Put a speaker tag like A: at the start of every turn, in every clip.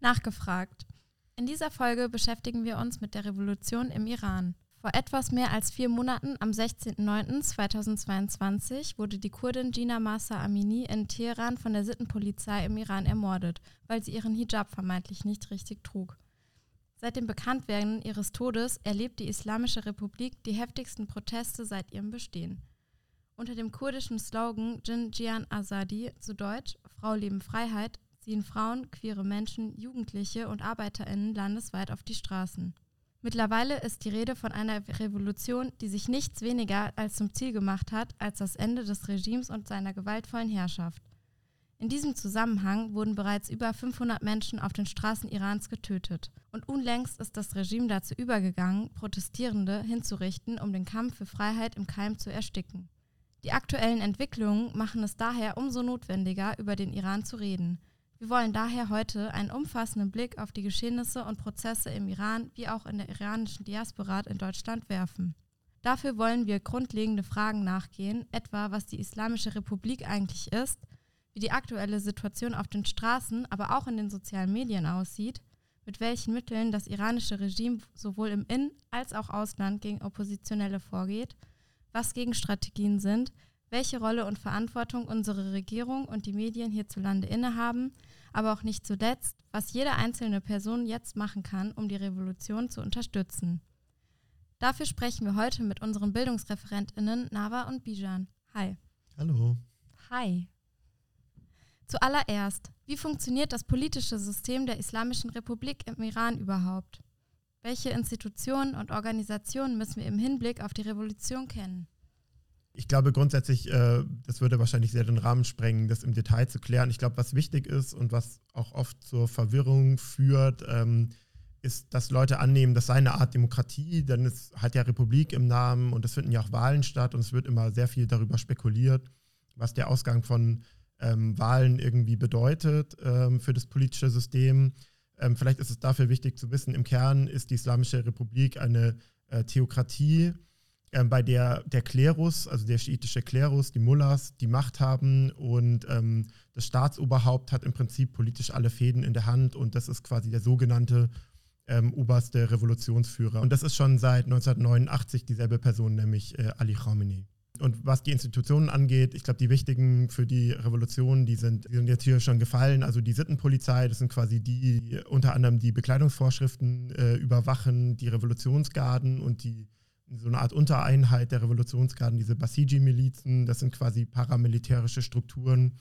A: Nachgefragt. In dieser Folge beschäftigen wir uns mit der Revolution im Iran. Vor etwas mehr als vier Monaten, am 16.09.2022, wurde die Kurdin Gina Masa Amini in Teheran von der Sittenpolizei im Iran ermordet, weil sie ihren Hijab vermeintlich nicht richtig trug. Seit dem Bekanntwerden ihres Todes erlebt die Islamische Republik die heftigsten Proteste seit ihrem Bestehen. Unter dem kurdischen Slogan Jin Jian Azadi, zu Deutsch Frau Leben Freiheit, ziehen Frauen, queere Menschen, Jugendliche und ArbeiterInnen landesweit auf die Straßen. Mittlerweile ist die Rede von einer Revolution, die sich nichts weniger als zum Ziel gemacht hat, als das Ende des Regimes und seiner gewaltvollen Herrschaft. In diesem Zusammenhang wurden bereits über 500 Menschen auf den Straßen Irans getötet. Und unlängst ist das Regime dazu übergegangen, Protestierende hinzurichten, um den Kampf für Freiheit im Keim zu ersticken. Die aktuellen Entwicklungen machen es daher umso notwendiger, über den Iran zu reden – wir wollen daher heute einen umfassenden Blick auf die Geschehnisse und Prozesse im Iran wie auch in der iranischen Diaspora in Deutschland werfen. Dafür wollen wir grundlegende Fragen nachgehen, etwa was die Islamische Republik eigentlich ist, wie die aktuelle Situation auf den Straßen, aber auch in den sozialen Medien aussieht, mit welchen Mitteln das iranische Regime sowohl im In- als auch Ausland gegen Oppositionelle vorgeht, was Gegenstrategien sind, welche Rolle und Verantwortung unsere Regierung und die Medien hierzulande innehaben, aber auch nicht zuletzt, was jede einzelne Person jetzt machen kann, um die Revolution zu unterstützen. Dafür sprechen wir heute mit unseren Bildungsreferentinnen Nava und Bijan. Hi.
B: Hallo.
A: Hi. Zuallererst, wie funktioniert das politische System der Islamischen Republik im Iran überhaupt? Welche Institutionen und Organisationen müssen wir im Hinblick auf die Revolution kennen?
B: Ich glaube grundsätzlich, äh, das würde wahrscheinlich sehr den Rahmen sprengen, das im Detail zu klären. Ich glaube, was wichtig ist und was auch oft zur Verwirrung führt, ähm, ist, dass Leute annehmen, das sei eine Art Demokratie, denn es hat ja Republik im Namen und es finden ja auch Wahlen statt und es wird immer sehr viel darüber spekuliert, was der Ausgang von ähm, Wahlen irgendwie bedeutet ähm, für das politische System. Ähm, vielleicht ist es dafür wichtig zu wissen, im Kern ist die Islamische Republik eine äh, Theokratie ähm, bei der der Klerus, also der schiitische Klerus, die Mullahs, die Macht haben und ähm, das Staatsoberhaupt hat im Prinzip politisch alle Fäden in der Hand und das ist quasi der sogenannte ähm, oberste Revolutionsführer. Und das ist schon seit 1989 dieselbe Person, nämlich äh, Ali Khamenei. Und was die Institutionen angeht, ich glaube, die wichtigen für die Revolution, die sind, die sind jetzt hier schon gefallen. Also die Sittenpolizei, das sind quasi die, die unter anderem die Bekleidungsvorschriften äh, überwachen, die Revolutionsgarden und die so eine Art Untereinheit der Revolutionsgarden, diese Basiji-Milizen, das sind quasi paramilitärische Strukturen,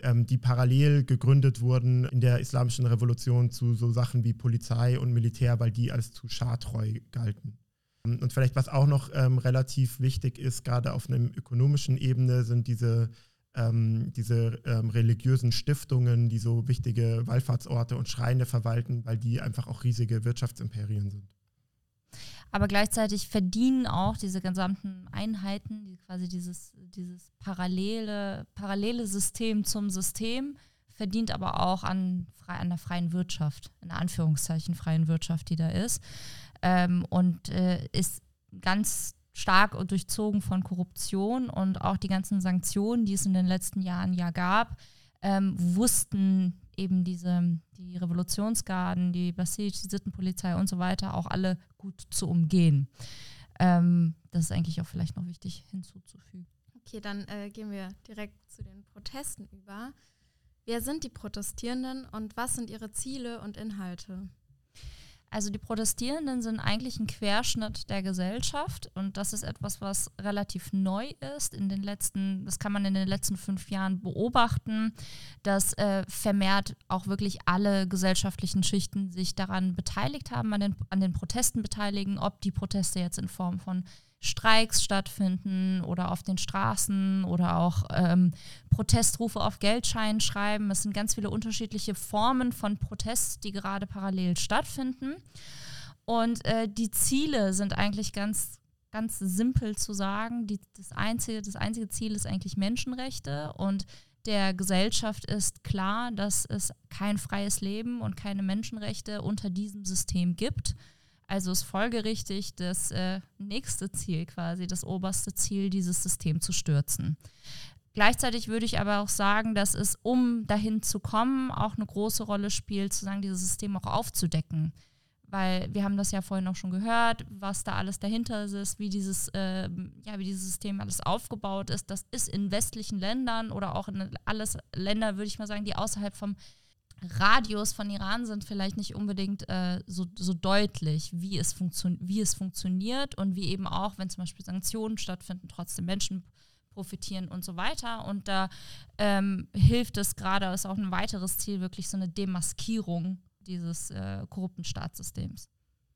B: ähm, die parallel gegründet wurden in der islamischen Revolution zu so Sachen wie Polizei und Militär, weil die als zu schartreu galten. Und vielleicht was auch noch ähm, relativ wichtig ist, gerade auf einer ökonomischen Ebene, sind diese, ähm, diese ähm, religiösen Stiftungen, die so wichtige Wallfahrtsorte und Schreine verwalten, weil die einfach auch riesige Wirtschaftsimperien sind
C: aber gleichzeitig verdienen auch diese gesamten Einheiten, die quasi dieses, dieses parallele, parallele System zum System, verdient aber auch an, an der freien Wirtschaft, in Anführungszeichen freien Wirtschaft, die da ist. Ähm, und äh, ist ganz stark durchzogen von Korruption und auch die ganzen Sanktionen, die es in den letzten Jahren ja gab, ähm, wussten eben diese, die Revolutionsgarden, die Basij, die Sittenpolizei und so weiter auch alle gut zu umgehen. Ähm, das ist eigentlich auch vielleicht noch wichtig hinzuzufügen.
A: Okay, dann äh, gehen wir direkt zu den Protesten über. Wer sind die Protestierenden und was sind ihre Ziele und Inhalte?
C: Also die Protestierenden sind eigentlich ein Querschnitt der Gesellschaft und das ist etwas, was relativ neu ist. In den letzten, das kann man in den letzten fünf Jahren beobachten, dass äh, vermehrt auch wirklich alle gesellschaftlichen Schichten sich daran beteiligt haben, an den, an den Protesten beteiligen, ob die Proteste jetzt in Form von Streiks stattfinden oder auf den Straßen oder auch ähm, Protestrufe auf Geldscheinen schreiben. Es sind ganz viele unterschiedliche Formen von Protest, die gerade parallel stattfinden. Und äh, die Ziele sind eigentlich ganz, ganz simpel zu sagen. Die, das, einzige, das einzige Ziel ist eigentlich Menschenrechte und der Gesellschaft ist klar, dass es kein freies Leben und keine Menschenrechte unter diesem System gibt. Also ist folgerichtig das äh, nächste Ziel quasi, das oberste Ziel, dieses System zu stürzen. Gleichzeitig würde ich aber auch sagen, dass es, um dahin zu kommen, auch eine große Rolle spielt, sozusagen dieses System auch aufzudecken. Weil wir haben das ja vorhin auch schon gehört, was da alles dahinter ist, wie dieses, äh, ja, wie dieses System alles aufgebaut ist. Das ist in westlichen Ländern oder auch in alles Länder, würde ich mal sagen, die außerhalb vom Radius von Iran sind vielleicht nicht unbedingt äh, so, so deutlich, wie es, wie es funktioniert und wie eben auch, wenn zum Beispiel Sanktionen stattfinden, trotzdem Menschen profitieren und so weiter. Und da ähm, hilft es gerade, ist auch ein weiteres Ziel, wirklich so eine Demaskierung dieses äh, korrupten Staatssystems.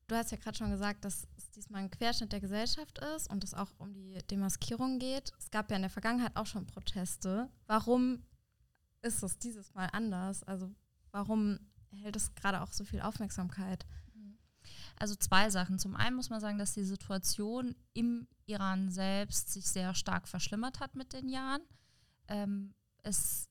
A: Du hast ja gerade schon gesagt, dass es diesmal ein Querschnitt der Gesellschaft ist und es auch um die Demaskierung geht. Es gab ja in der Vergangenheit auch schon Proteste. Warum ist es dieses Mal anders? Also warum erhält es gerade auch so viel Aufmerksamkeit?
C: Also zwei Sachen. Zum einen muss man sagen, dass die Situation im Iran selbst sich sehr stark verschlimmert hat mit den Jahren. Ähm, es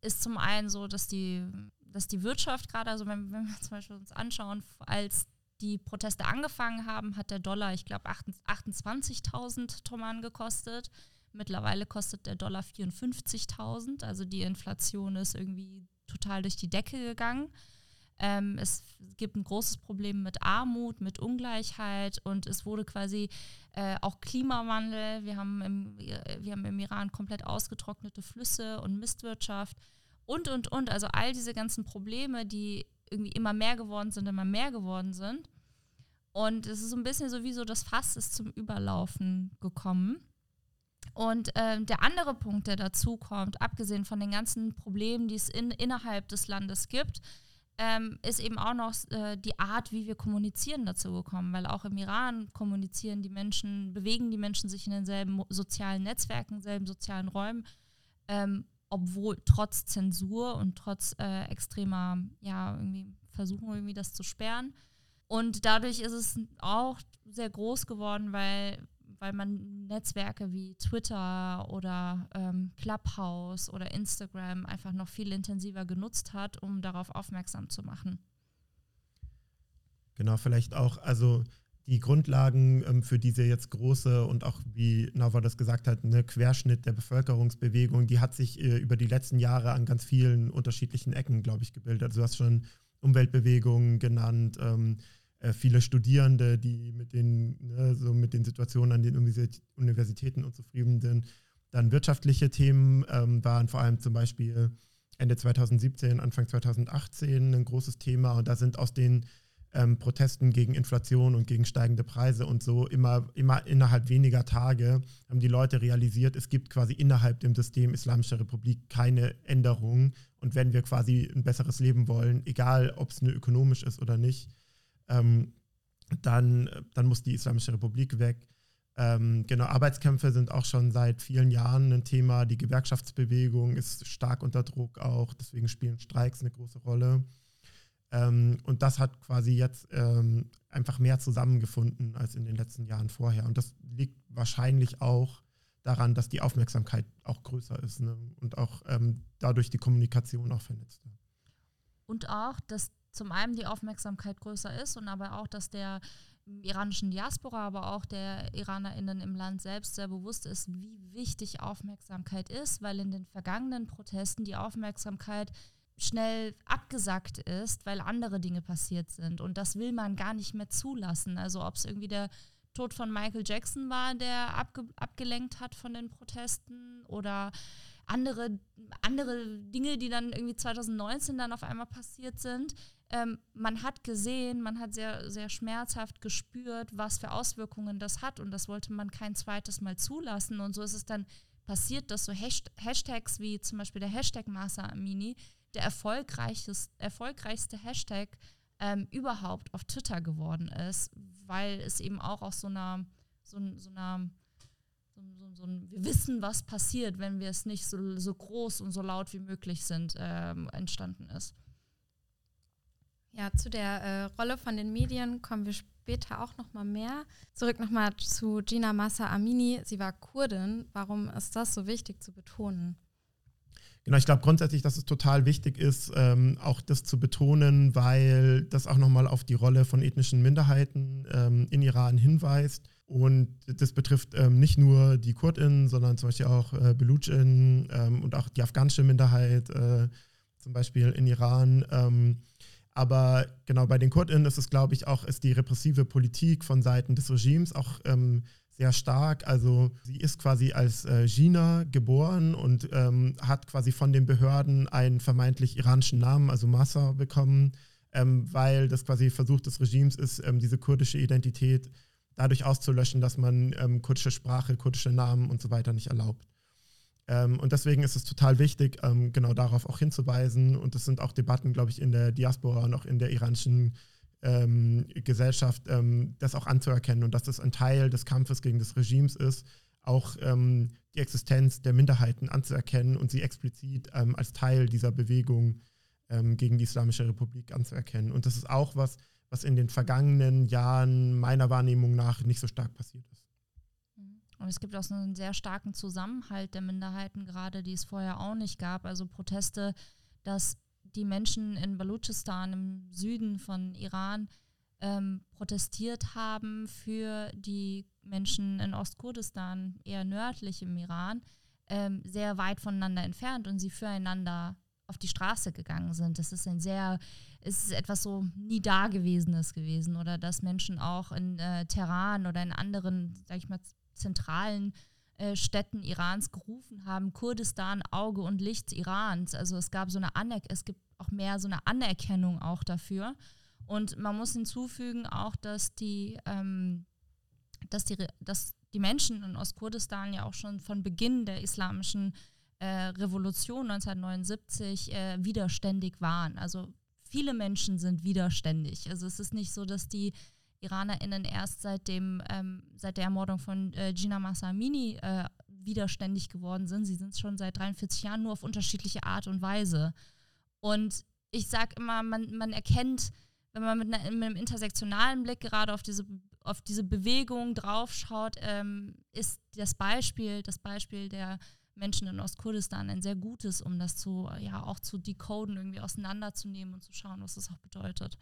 C: ist zum einen so, dass die, dass die Wirtschaft gerade, also wenn, wenn wir zum Beispiel uns anschauen, als die Proteste angefangen haben, hat der Dollar, ich glaube, 28.000 Toman gekostet. Mittlerweile kostet der Dollar 54.000. Also die Inflation ist irgendwie total durch die Decke gegangen. Ähm, es gibt ein großes Problem mit Armut, mit Ungleichheit und es wurde quasi äh, auch Klimawandel. Wir haben, im, wir haben im Iran komplett ausgetrocknete Flüsse und Mistwirtschaft und, und, und. Also all diese ganzen Probleme, die irgendwie immer mehr geworden sind, immer mehr geworden sind. Und es ist so ein bisschen so wie so, das Fass ist zum Überlaufen gekommen. Und äh, der andere Punkt, der dazu kommt, abgesehen von den ganzen Problemen, die es in, innerhalb des Landes gibt, ähm, ist eben auch noch äh, die Art, wie wir kommunizieren dazu gekommen, weil auch im Iran kommunizieren die Menschen, bewegen die Menschen sich in denselben sozialen Netzwerken, selben sozialen Räumen, ähm, obwohl trotz Zensur und trotz äh, extremer, ja, irgendwie versuchen irgendwie das zu sperren. Und dadurch ist es auch sehr groß geworden, weil weil man Netzwerke wie Twitter oder ähm, Clubhouse oder Instagram einfach noch viel intensiver genutzt hat, um darauf aufmerksam zu machen.
B: Genau, vielleicht auch, also die Grundlagen ähm, für diese jetzt große und auch, wie Nava das gesagt hat, eine Querschnitt der Bevölkerungsbewegung, die hat sich äh, über die letzten Jahre an ganz vielen unterschiedlichen Ecken, glaube ich, gebildet. Also du hast schon Umweltbewegungen genannt, ähm, äh, viele Studierende, die mit den, ne, so mit den Situationen an den Universitäten unzufrieden sind. Dann wirtschaftliche Themen ähm, waren vor allem zum Beispiel Ende 2017, Anfang 2018 ein großes Thema. Und da sind aus den ähm, Protesten gegen Inflation und gegen steigende Preise und so immer, immer innerhalb weniger Tage haben die Leute realisiert, es gibt quasi innerhalb dem System Islamischer Republik keine Änderungen. Und wenn wir quasi ein besseres Leben wollen, egal ob es nur ökonomisch ist oder nicht, ähm, dann, dann muss die Islamische Republik weg. Ähm, genau, Arbeitskämpfe sind auch schon seit vielen Jahren ein Thema. Die Gewerkschaftsbewegung ist stark unter Druck auch, deswegen spielen Streiks eine große Rolle. Ähm, und das hat quasi jetzt ähm, einfach mehr zusammengefunden als in den letzten Jahren vorher. Und das liegt wahrscheinlich auch daran, dass die Aufmerksamkeit auch größer ist ne? und auch ähm, dadurch die Kommunikation auch vernetzt.
C: Und auch, dass zum einen die Aufmerksamkeit größer ist und aber auch, dass der iranischen Diaspora, aber auch der IranerInnen im Land selbst sehr bewusst ist, wie wichtig Aufmerksamkeit ist, weil in den vergangenen Protesten die Aufmerksamkeit schnell abgesackt ist, weil andere Dinge passiert sind. Und das will man gar nicht mehr zulassen. Also ob es irgendwie der Tod von Michael Jackson war, der abge abgelenkt hat von den Protesten oder andere, andere Dinge, die dann irgendwie 2019 dann auf einmal passiert sind ähm, man hat gesehen, man hat sehr, sehr schmerzhaft gespürt, was für Auswirkungen das hat und das wollte man kein zweites Mal zulassen und so ist es dann passiert, dass so Hashtags wie zum Beispiel der Hashtag Masa Amini der erfolgreichste Hashtag ähm, überhaupt auf Twitter geworden ist, weil es eben auch aus so einer, so, so einer so, so, ein, wir wissen, was passiert, wenn wir es nicht so, so groß und so laut wie möglich sind, ähm, entstanden ist.
A: Ja, zu der äh, Rolle von den Medien kommen wir später auch noch mal mehr. Zurück noch mal zu Gina Massa Amini. Sie war Kurdin. Warum ist das so wichtig zu betonen?
B: Genau, ich glaube grundsätzlich, dass es total wichtig ist, ähm, auch das zu betonen, weil das auch nochmal auf die Rolle von ethnischen Minderheiten ähm, in Iran hinweist. Und das betrifft ähm, nicht nur die KurdInnen, sondern zum Beispiel auch äh, BeluchInnen ähm, und auch die afghanische Minderheit, äh, zum Beispiel in Iran. Aber genau bei den KurdInnen ist es, glaube ich, auch ist die repressive Politik von Seiten des Regimes auch ähm, sehr stark. Also sie ist quasi als äh, Gina geboren und ähm, hat quasi von den Behörden einen vermeintlich iranischen Namen, also Massa, bekommen, ähm, weil das quasi Versuch des Regimes ist, ähm, diese kurdische Identität dadurch auszulöschen, dass man ähm, kurdische Sprache, kurdische Namen und so weiter nicht erlaubt. Ähm, und deswegen ist es total wichtig, ähm, genau darauf auch hinzuweisen. Und es sind auch Debatten, glaube ich, in der Diaspora und auch in der iranischen ähm, Gesellschaft, ähm, das auch anzuerkennen und dass das ein Teil des Kampfes gegen das Regimes ist, auch ähm, die Existenz der Minderheiten anzuerkennen und sie explizit ähm, als Teil dieser Bewegung gegen die Islamische Republik anzuerkennen. Und das ist auch was, was in den vergangenen Jahren meiner Wahrnehmung nach nicht so stark passiert ist.
C: Und es gibt auch so einen sehr starken Zusammenhalt der Minderheiten gerade, die es vorher auch nicht gab. Also Proteste, dass die Menschen in Balutschistan im Süden von Iran ähm, protestiert haben für die Menschen in Ostkurdistan, eher nördlich im Iran, ähm, sehr weit voneinander entfernt und sie füreinander auf die Straße gegangen sind. Das ist ein sehr, es ist etwas so nie Dagewesenes gewesen oder dass Menschen auch in äh, Teheran oder in anderen, sag ich mal, zentralen äh, Städten Irans gerufen haben, Kurdistan, Auge und Licht Irans. Also es gab so eine Anerk es gibt auch mehr so eine Anerkennung auch dafür. Und man muss hinzufügen auch, dass die, ähm, dass die, dass die Menschen in Ostkurdistan ja auch schon von Beginn der islamischen äh, Revolution 1979 äh, widerständig waren. Also viele Menschen sind widerständig. Also es ist nicht so, dass die IranerInnen erst seit, dem, ähm, seit der Ermordung von äh, Gina Massa Amini äh, widerständig geworden sind. Sie sind es schon seit 43 Jahren nur auf unterschiedliche Art und Weise. Und ich sage immer, man, man erkennt, wenn man mit, einer, mit, einem intersektionalen Blick gerade auf diese, auf diese Bewegung draufschaut, ähm, ist das Beispiel, das Beispiel der Menschen in Ostkurdistan ein sehr gutes, um das zu, ja, auch zu decoden, irgendwie auseinanderzunehmen und zu schauen, was das auch bedeutet.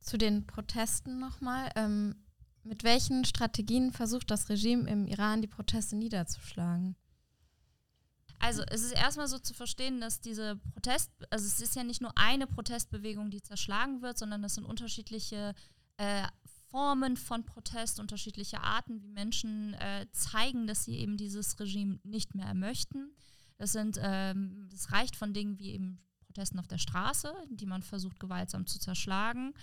A: Zu den Protesten nochmal. Ähm, mit welchen Strategien versucht das Regime im Iran, die Proteste niederzuschlagen?
C: Also es ist erstmal so zu verstehen, dass diese Protest, also es ist ja nicht nur eine Protestbewegung, die zerschlagen wird, sondern es sind unterschiedliche äh, Formen von Protest, unterschiedliche Arten, wie Menschen äh, zeigen, dass sie eben dieses Regime nicht mehr möchten. Das sind, ähm, das reicht von Dingen wie eben Protesten auf der Straße, die man versucht gewaltsam zu zerschlagen,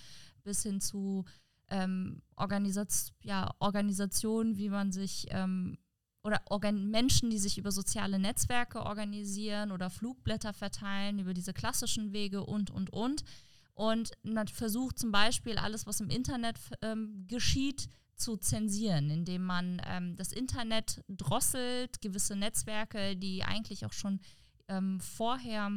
C: bis hin zu ähm, Organisat ja, Organisationen, wie man sich ähm, oder Organ Menschen, die sich über soziale Netzwerke organisieren oder Flugblätter verteilen, über diese klassischen Wege und, und, und. Und man versucht zum Beispiel alles, was im Internet ähm, geschieht, zu zensieren, indem man ähm, das Internet drosselt, gewisse Netzwerke, die eigentlich auch schon ähm, vorher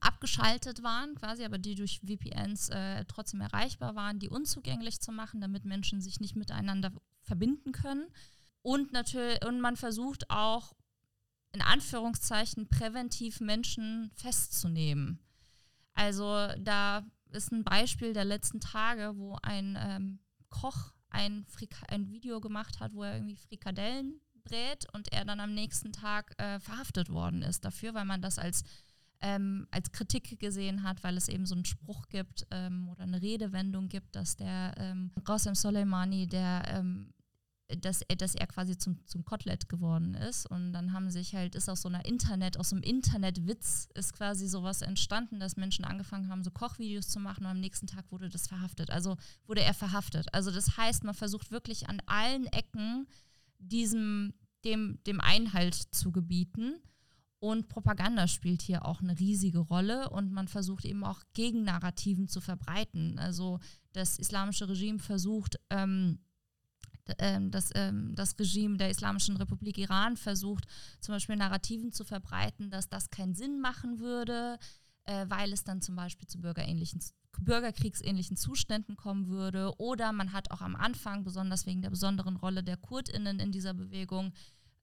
C: abgeschaltet waren, quasi, aber die durch VPNs äh, trotzdem erreichbar waren, die unzugänglich zu machen, damit Menschen sich nicht miteinander verbinden können. Und natürlich, und man versucht auch in Anführungszeichen präventiv Menschen festzunehmen. Also da ist ein Beispiel der letzten Tage, wo ein ähm, Koch ein, ein Video gemacht hat, wo er irgendwie Frikadellen brät und er dann am nächsten Tag äh, verhaftet worden ist dafür, weil man das als, ähm, als Kritik gesehen hat, weil es eben so einen Spruch gibt ähm, oder eine Redewendung gibt, dass der ähm, Qasem Soleimani, der ähm, dass er, dass er quasi zum, zum Kotelett geworden ist. Und dann haben sich halt, ist aus so einer Internet, aus so einem Internetwitz ist quasi sowas entstanden, dass Menschen angefangen haben, so Kochvideos zu machen und am nächsten Tag wurde das verhaftet. Also wurde er verhaftet. Also das heißt, man versucht wirklich an allen Ecken diesem, dem, dem Einhalt zu gebieten. Und Propaganda spielt hier auch eine riesige Rolle und man versucht eben auch Gegennarrativen zu verbreiten. Also das islamische Regime versucht, ähm, ähm, das, ähm, das Regime der Islamischen Republik Iran versucht, zum Beispiel Narrativen zu verbreiten, dass das keinen Sinn machen würde, äh, weil es dann zum Beispiel zu bürgerähnlichen, bürgerkriegsähnlichen Zuständen kommen würde. Oder man hat auch am Anfang, besonders wegen der besonderen Rolle der KurdInnen in dieser Bewegung,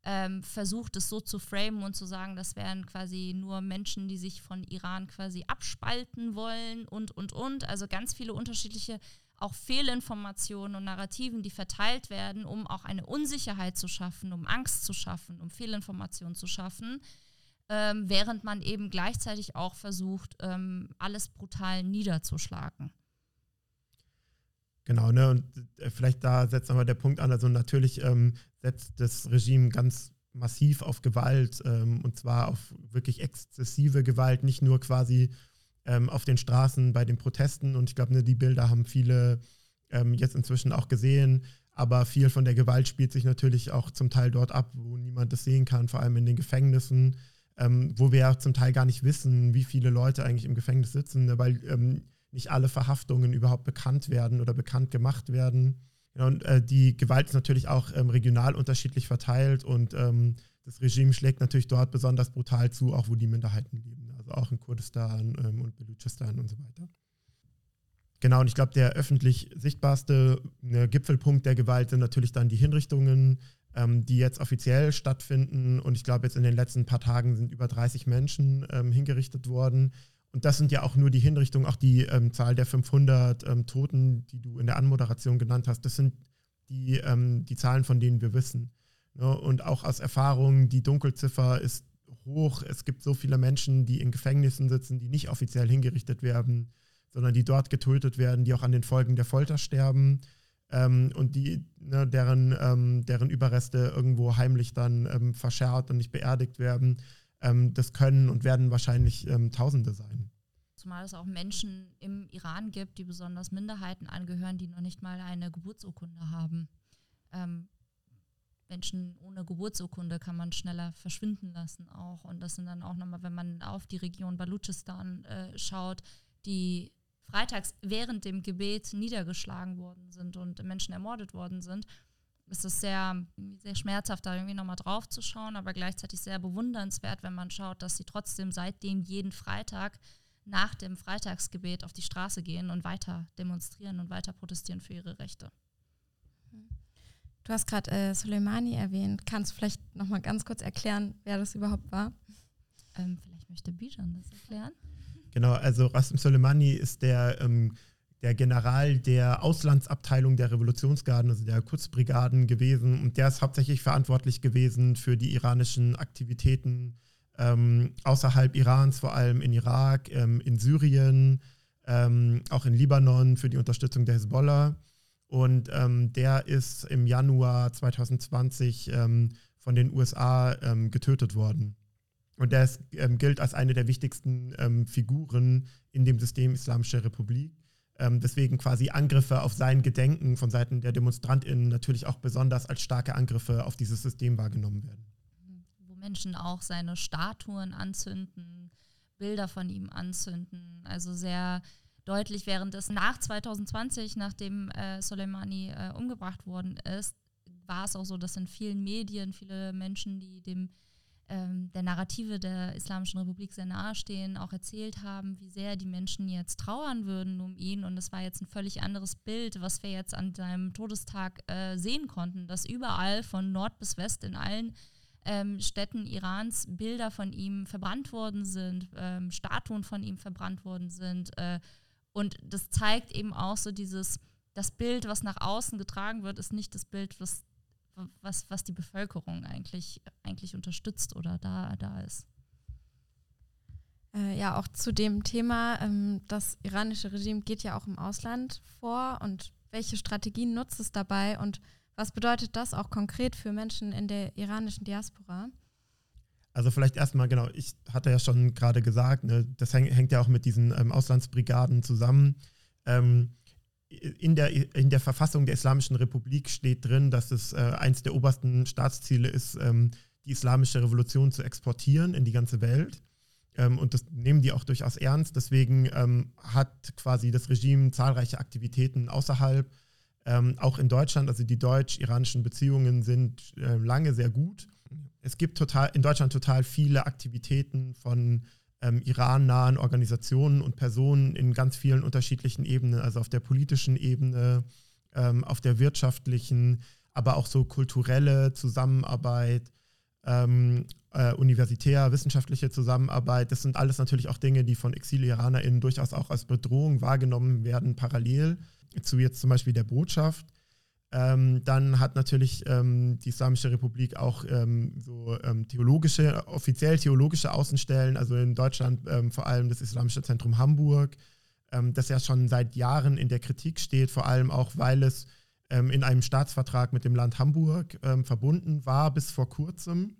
C: ähm, versucht es so zu framen und zu sagen, das wären quasi nur Menschen, die sich von Iran quasi abspalten wollen und, und, und. Also ganz viele unterschiedliche auch Fehlinformationen und Narrativen, die verteilt werden, um auch eine Unsicherheit zu schaffen, um Angst zu schaffen, um Fehlinformationen zu schaffen, ähm, während man eben gleichzeitig auch versucht, ähm, alles brutal niederzuschlagen.
B: Genau, ne? Und äh, vielleicht da setzt nochmal der Punkt an. Also natürlich ähm, setzt das Regime ganz massiv auf Gewalt ähm, und zwar auf wirklich exzessive Gewalt, nicht nur quasi ähm, auf den Straßen bei den Protesten. Und ich glaube, ne, die Bilder haben viele ähm, jetzt inzwischen auch gesehen. Aber viel von der Gewalt spielt sich natürlich auch zum Teil dort ab, wo niemand das sehen kann, vor allem in den Gefängnissen, ähm, wo wir zum Teil gar nicht wissen, wie viele Leute eigentlich im Gefängnis sitzen, ne, weil ähm, nicht alle Verhaftungen überhaupt bekannt werden oder bekannt gemacht werden. Ja, und äh, die Gewalt ist natürlich auch ähm, regional unterschiedlich verteilt und ähm, das Regime schlägt natürlich dort besonders brutal zu, auch wo die Minderheiten leben, also auch in Kurdistan ähm, und Belutschistan und so weiter. Genau, und ich glaube, der öffentlich sichtbarste ne, Gipfelpunkt der Gewalt sind natürlich dann die Hinrichtungen, ähm, die jetzt offiziell stattfinden. Und ich glaube, jetzt in den letzten paar Tagen sind über 30 Menschen ähm, hingerichtet worden. Und das sind ja auch nur die Hinrichtungen, auch die ähm, Zahl der 500 ähm, Toten, die du in der Anmoderation genannt hast. Das sind die, ähm, die Zahlen, von denen wir wissen. Ne? und auch aus Erfahrung, die Dunkelziffer ist hoch. Es gibt so viele Menschen, die in Gefängnissen sitzen, die nicht offiziell hingerichtet werden, sondern die dort getötet werden, die auch an den Folgen der Folter sterben ähm, und die, ne, deren, ähm, deren Überreste irgendwo heimlich dann ähm, verscharrt und nicht beerdigt werden. Ähm, das können und werden wahrscheinlich ähm, Tausende sein.
C: Zumal es auch Menschen im Iran gibt, die besonders Minderheiten angehören, die noch nicht mal eine Geburtsurkunde haben. Menschen ohne Geburtsurkunde kann man schneller verschwinden lassen auch. Und das sind dann auch nochmal, wenn man auf die Region Baluchistan äh, schaut, die freitags während dem Gebet niedergeschlagen worden sind und Menschen ermordet worden sind ist es sehr, sehr schmerzhaft, da irgendwie nochmal drauf zu schauen, aber gleichzeitig sehr bewundernswert, wenn man schaut, dass sie trotzdem seitdem jeden Freitag nach dem Freitagsgebet auf die Straße gehen und weiter demonstrieren und weiter protestieren für ihre Rechte.
A: Du hast gerade äh, Soleimani erwähnt. Kannst du vielleicht nochmal ganz kurz erklären, wer das überhaupt war?
C: Ähm, vielleicht möchte Bijan das erklären.
B: Genau, also Rasim Soleimani ist der ähm, der General der Auslandsabteilung der Revolutionsgarden, also der Kurzbrigaden gewesen. Und der ist hauptsächlich verantwortlich gewesen für die iranischen Aktivitäten ähm, außerhalb Irans, vor allem in Irak, ähm, in Syrien, ähm, auch in Libanon für die Unterstützung der Hezbollah. Und ähm, der ist im Januar 2020 ähm, von den USA ähm, getötet worden. Und der ist, gilt als eine der wichtigsten Figuren in dem System Islamische Republik ähm, deswegen quasi Angriffe auf sein Gedenken von Seiten der DemonstrantInnen natürlich auch besonders als starke Angriffe auf dieses System wahrgenommen werden.
C: Wo Menschen auch seine Statuen anzünden, Bilder von ihm anzünden. Also sehr deutlich, während es nach 2020, nachdem äh, Soleimani äh, umgebracht worden ist, war es auch so, dass in vielen Medien viele Menschen, die dem ähm, der Narrative der Islamischen Republik sehr nahestehen, auch erzählt haben, wie sehr die Menschen jetzt trauern würden um ihn. Und es war jetzt ein völlig anderes Bild, was wir jetzt an seinem Todestag äh, sehen konnten, dass überall von Nord bis West in allen ähm, Städten Irans Bilder von ihm verbrannt worden sind, ähm, Statuen von ihm verbrannt worden sind. Äh, und das zeigt eben auch so dieses, das Bild, was nach außen getragen wird, ist nicht das Bild, was was, was die Bevölkerung eigentlich, eigentlich unterstützt oder da, da ist.
A: Äh, ja, auch zu dem Thema, ähm, das iranische Regime geht ja auch im Ausland vor und welche Strategien nutzt es dabei und was bedeutet das auch konkret für Menschen in der iranischen Diaspora?
B: Also vielleicht erstmal, genau, ich hatte ja schon gerade gesagt, ne, das häng, hängt ja auch mit diesen ähm, Auslandsbrigaden zusammen. Ähm, in der, in der Verfassung der Islamischen Republik steht drin, dass es äh, eins der obersten Staatsziele ist, ähm, die islamische Revolution zu exportieren in die ganze Welt. Ähm, und das nehmen die auch durchaus ernst. Deswegen ähm, hat quasi das Regime zahlreiche Aktivitäten außerhalb, ähm, auch in Deutschland. Also die deutsch-iranischen Beziehungen sind äh, lange sehr gut. Es gibt total, in Deutschland total viele Aktivitäten von ähm, Iran-nahen Organisationen und Personen in ganz vielen unterschiedlichen Ebenen, also auf der politischen Ebene, ähm, auf der wirtschaftlichen, aber auch so kulturelle Zusammenarbeit. ähm, äh, universitär, wissenschaftliche Zusammenarbeit. Das sind alles natürlich auch Dinge, die von Exil-IranerInnen durchaus auch als Bedrohung wahrgenommen werden, parallel zu jetzt zum Beispiel der Botschaft. Ähm, dann hat natürlich ähm, die Islamische Republik auch ähm, so ähm, theologische, offiziell theologische Außenstellen, also in Deutschland ähm, vor allem das Islamische Zentrum Hamburg, ähm, das ja schon seit Jahren in der Kritik steht, vor allem auch, weil es in einem Staatsvertrag mit dem Land Hamburg verbunden war bis vor kurzem,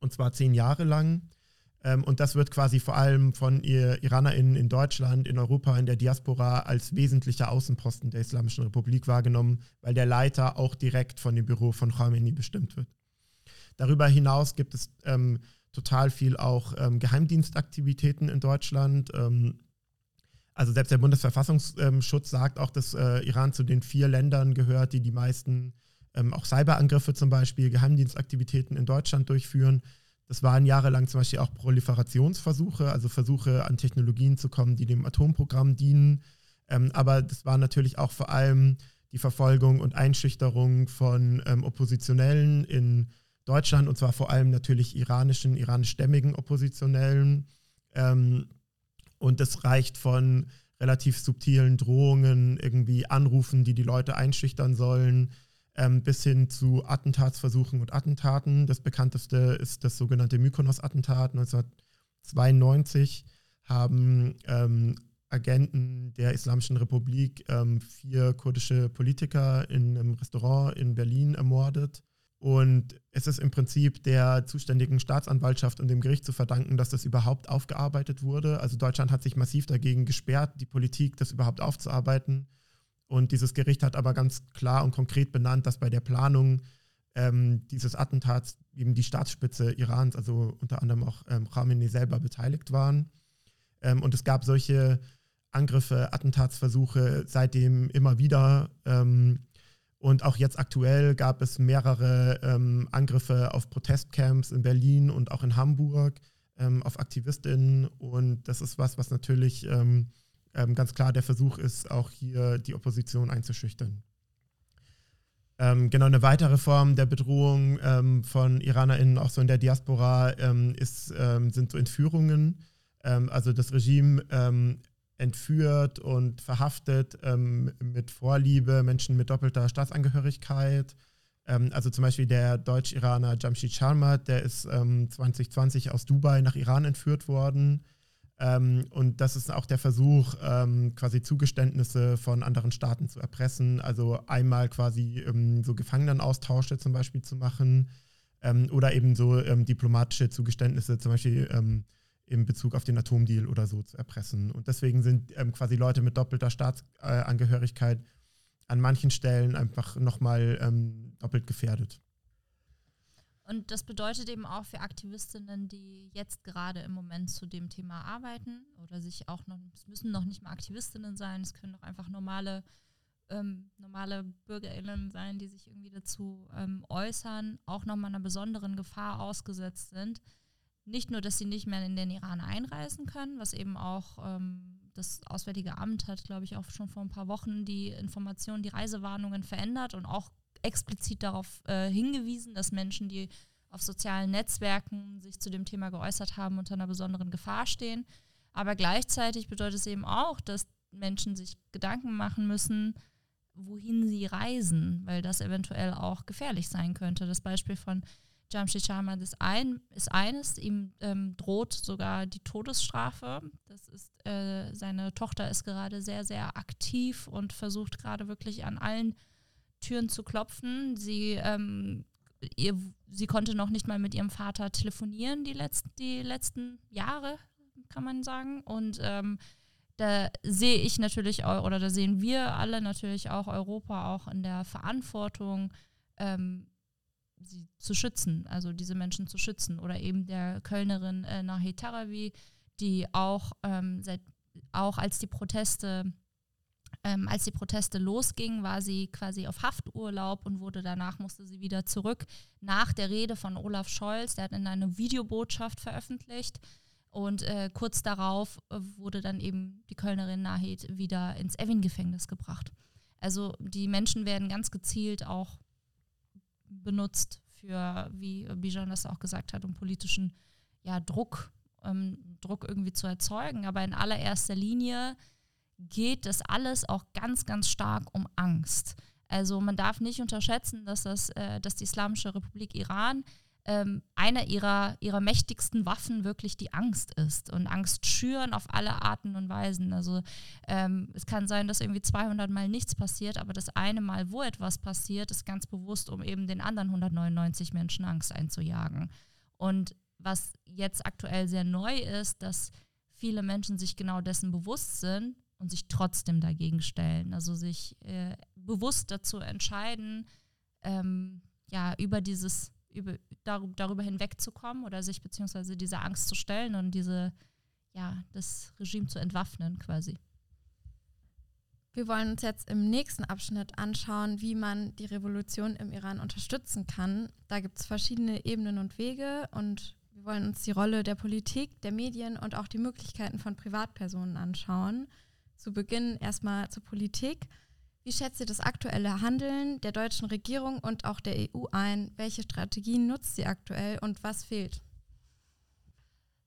B: und zwar zehn Jahre lang. Ähm, und das wird quasi vor allem von IranerInnen in Deutschland, in Europa, in der Diaspora als wesentlicher Außenposten der Islamischen Republik wahrgenommen, weil der Leiter auch direkt von dem Büro von Khamenei bestimmt wird. Darüber hinaus gibt es ähm, total viel auch ähm, Geheimdienstaktivitäten in Deutschland. Ähm, also selbst der Bundesverfassungsschutz sagt auch, dass äh, Iran zu den vier Ländern gehört, die die meisten ähm, auch Cyberangriffe zum Beispiel, Geheimdienstaktivitäten in Deutschland durchführen. Das waren jahrelang zum Beispiel auch Proliferationsversuche, also Versuche an Technologien zu kommen, die dem Atomprogramm dienen. Ähm, aber das war natürlich auch vor allem die Verfolgung und Einschüchterung von ähm, Oppositionellen in Deutschland und zwar vor allem natürlich iranischen, iranischstämmigen Oppositionellen. Ähm, und das reicht von relativ subtilen Drohungen, irgendwie Anrufen, die die Leute einschüchtern sollen, ähm, bis hin zu Attentatsversuchen und Attentaten. Das bekannteste ist das sogenannte Mykonos-Attentat 1992 haben ähm, Agenten der Islamischen Republik ähm, vier kurdische Politiker in einem Restaurant in Berlin ermordet. Und es ist im Prinzip der zuständigen Staatsanwaltschaft und dem Gericht zu verdanken, dass das überhaupt aufgearbeitet wurde. Also Deutschland hat sich massiv dagegen gesperrt, die Politik, das überhaupt aufzuarbeiten. Und dieses Gericht hat aber ganz klar und konkret benannt, dass bei der Planung ähm, dieses Attentats eben die Staatsspitze Irans, also unter anderem auch ähm, Khamenei selber beteiligt waren. Ähm, und es gab solche Angriffe, Attentatsversuche seitdem immer wieder. Ähm, und auch jetzt aktuell gab es mehrere ähm, Angriffe auf Protestcamps in Berlin und auch in Hamburg, ähm, auf Aktivistinnen. Und das ist was, was natürlich ähm, ganz klar der Versuch ist, auch hier die Opposition einzuschüchtern. Ähm, genau, eine weitere Form der Bedrohung ähm, von IranerInnen, auch so in der Diaspora, ähm, ist, ähm, sind so Entführungen. Ähm, also das Regime entführt und verhaftet mit Vorliebe Menschen mit doppelter Staatsangehörigkeit. also zum Beispiel der Deutsch-Iraner Jamshid Sharmat, der ist 2020 aus Dubai nach Iran entführt worden. Ähm, und das ist auch der Versuch, ähm, quasi Zugeständnisse von anderen Staaten zu erpressen. Also einmal quasi ähm, so Gefangenenaustausche zum Beispiel zu machen ähm, oder eben so ähm, diplomatische Zugeständnisse zum Beispiel ähm, in Bezug auf den Atomdeal oder so zu erpressen. Und deswegen sind quasi Leute mit doppelter Staatsangehörigkeit an manchen Stellen einfach nochmal doppelt gefährdet.
C: Und das bedeutet eben auch für Aktivistinnen, die jetzt gerade im Moment zu dem Thema arbeiten oder sich auch noch, es müssen noch nicht mal Aktivistinnen sein, es können auch einfach normale, ähm, normale BürgerInnen sein, die sich irgendwie dazu ähm, äußern, auch nochmal einer besonderen Gefahr ausgesetzt sind. Nicht nur, dass sie nicht mehr in den Iran einreisen können, was eben auch ähm, das Auswärtige Amt hat, glaube ich, auch schon vor ein paar Wochen die Informationen, die Reisewarnungen verändert und auch explizit darauf äh, hingewiesen, dass Menschen, die auf sozialen Netzwerken sich zu dem Thema geäußert haben, unter einer besonderen Gefahr stehen. Aber gleichzeitig bedeutet es eben auch, dass Menschen sich Gedanken machen müssen, wohin sie reisen, weil das eventuell auch gefährlich sein könnte. Das Beispiel von Jamshid Sharma ist, ein, ist eines, ihm ähm, droht sogar die Todesstrafe. Das ist, äh, seine Tochter ist gerade sehr, sehr aktiv und versucht gerade wirklich an allen Türen zu klopfen. Sie, ähm, ihr, sie konnte noch nicht mal mit ihrem Vater telefonieren die letzten, die letzten Jahre, kann man sagen. Und ähm, da sehe ich natürlich oder da sehen wir alle natürlich auch Europa auch in der Verantwortung, ähm, sie zu schützen, also diese Menschen zu schützen. Oder eben der Kölnerin äh, Nahi Tarawi, die auch, ähm, seit, auch als die Proteste ähm, als die Proteste losgingen, war sie quasi auf Hafturlaub und wurde danach, musste sie wieder zurück. Nach der Rede von Olaf Scholz, der hat in eine Videobotschaft veröffentlicht. Und äh, kurz darauf äh, wurde dann eben die Kölnerin Nahid wieder ins Evin-Gefängnis gebracht. Also die Menschen werden ganz gezielt auch benutzt für, wie Bijan das auch gesagt hat, um politischen ja, Druck, ähm, Druck irgendwie zu erzeugen. Aber in allererster Linie geht das alles auch ganz, ganz stark um Angst. Also man darf nicht unterschätzen, dass, das, äh, dass die Islamische Republik Iran ähm, einer ihrer, ihrer mächtigsten Waffen wirklich die Angst ist und Angst schüren auf alle Arten und Weisen. Also ähm, es kann sein, dass irgendwie 200 Mal nichts passiert, aber das eine Mal, wo etwas passiert, ist ganz bewusst, um eben den anderen 199 Menschen Angst einzujagen. Und was jetzt aktuell sehr neu ist, dass viele Menschen sich genau dessen bewusst sind und sich trotzdem dagegen stellen. Also sich äh, bewusst dazu entscheiden, ähm, ja, über dieses über, darüber hinwegzukommen oder sich beziehungsweise dieser Angst zu stellen und diese, ja, das Regime zu entwaffnen quasi.
A: Wir wollen uns jetzt im nächsten Abschnitt anschauen, wie man die Revolution im Iran unterstützen kann. Da gibt es verschiedene Ebenen und Wege und wir wollen uns die Rolle der Politik, der Medien und auch die Möglichkeiten von Privatpersonen anschauen. Zu Beginn erstmal zur Politik. Wie schätzt ihr das aktuelle Handeln der deutschen Regierung und auch der EU ein? Welche Strategien nutzt sie aktuell und was fehlt?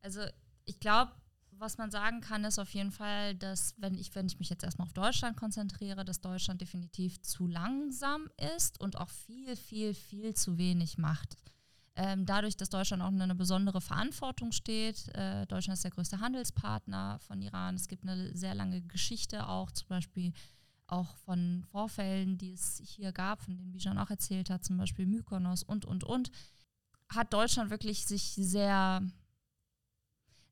C: Also ich glaube, was man sagen kann, ist auf jeden Fall, dass, wenn ich, wenn ich mich jetzt erstmal auf Deutschland konzentriere, dass Deutschland definitiv zu langsam ist und auch viel, viel, viel zu wenig macht. Ähm, dadurch, dass Deutschland auch in einer besondere Verantwortung steht. Äh, Deutschland ist der größte Handelspartner von Iran. Es gibt eine sehr lange Geschichte auch, zum Beispiel auch von Vorfällen, die es hier gab, von denen Bijan auch erzählt hat, zum Beispiel Mykonos und, und, und, hat Deutschland wirklich sich sehr,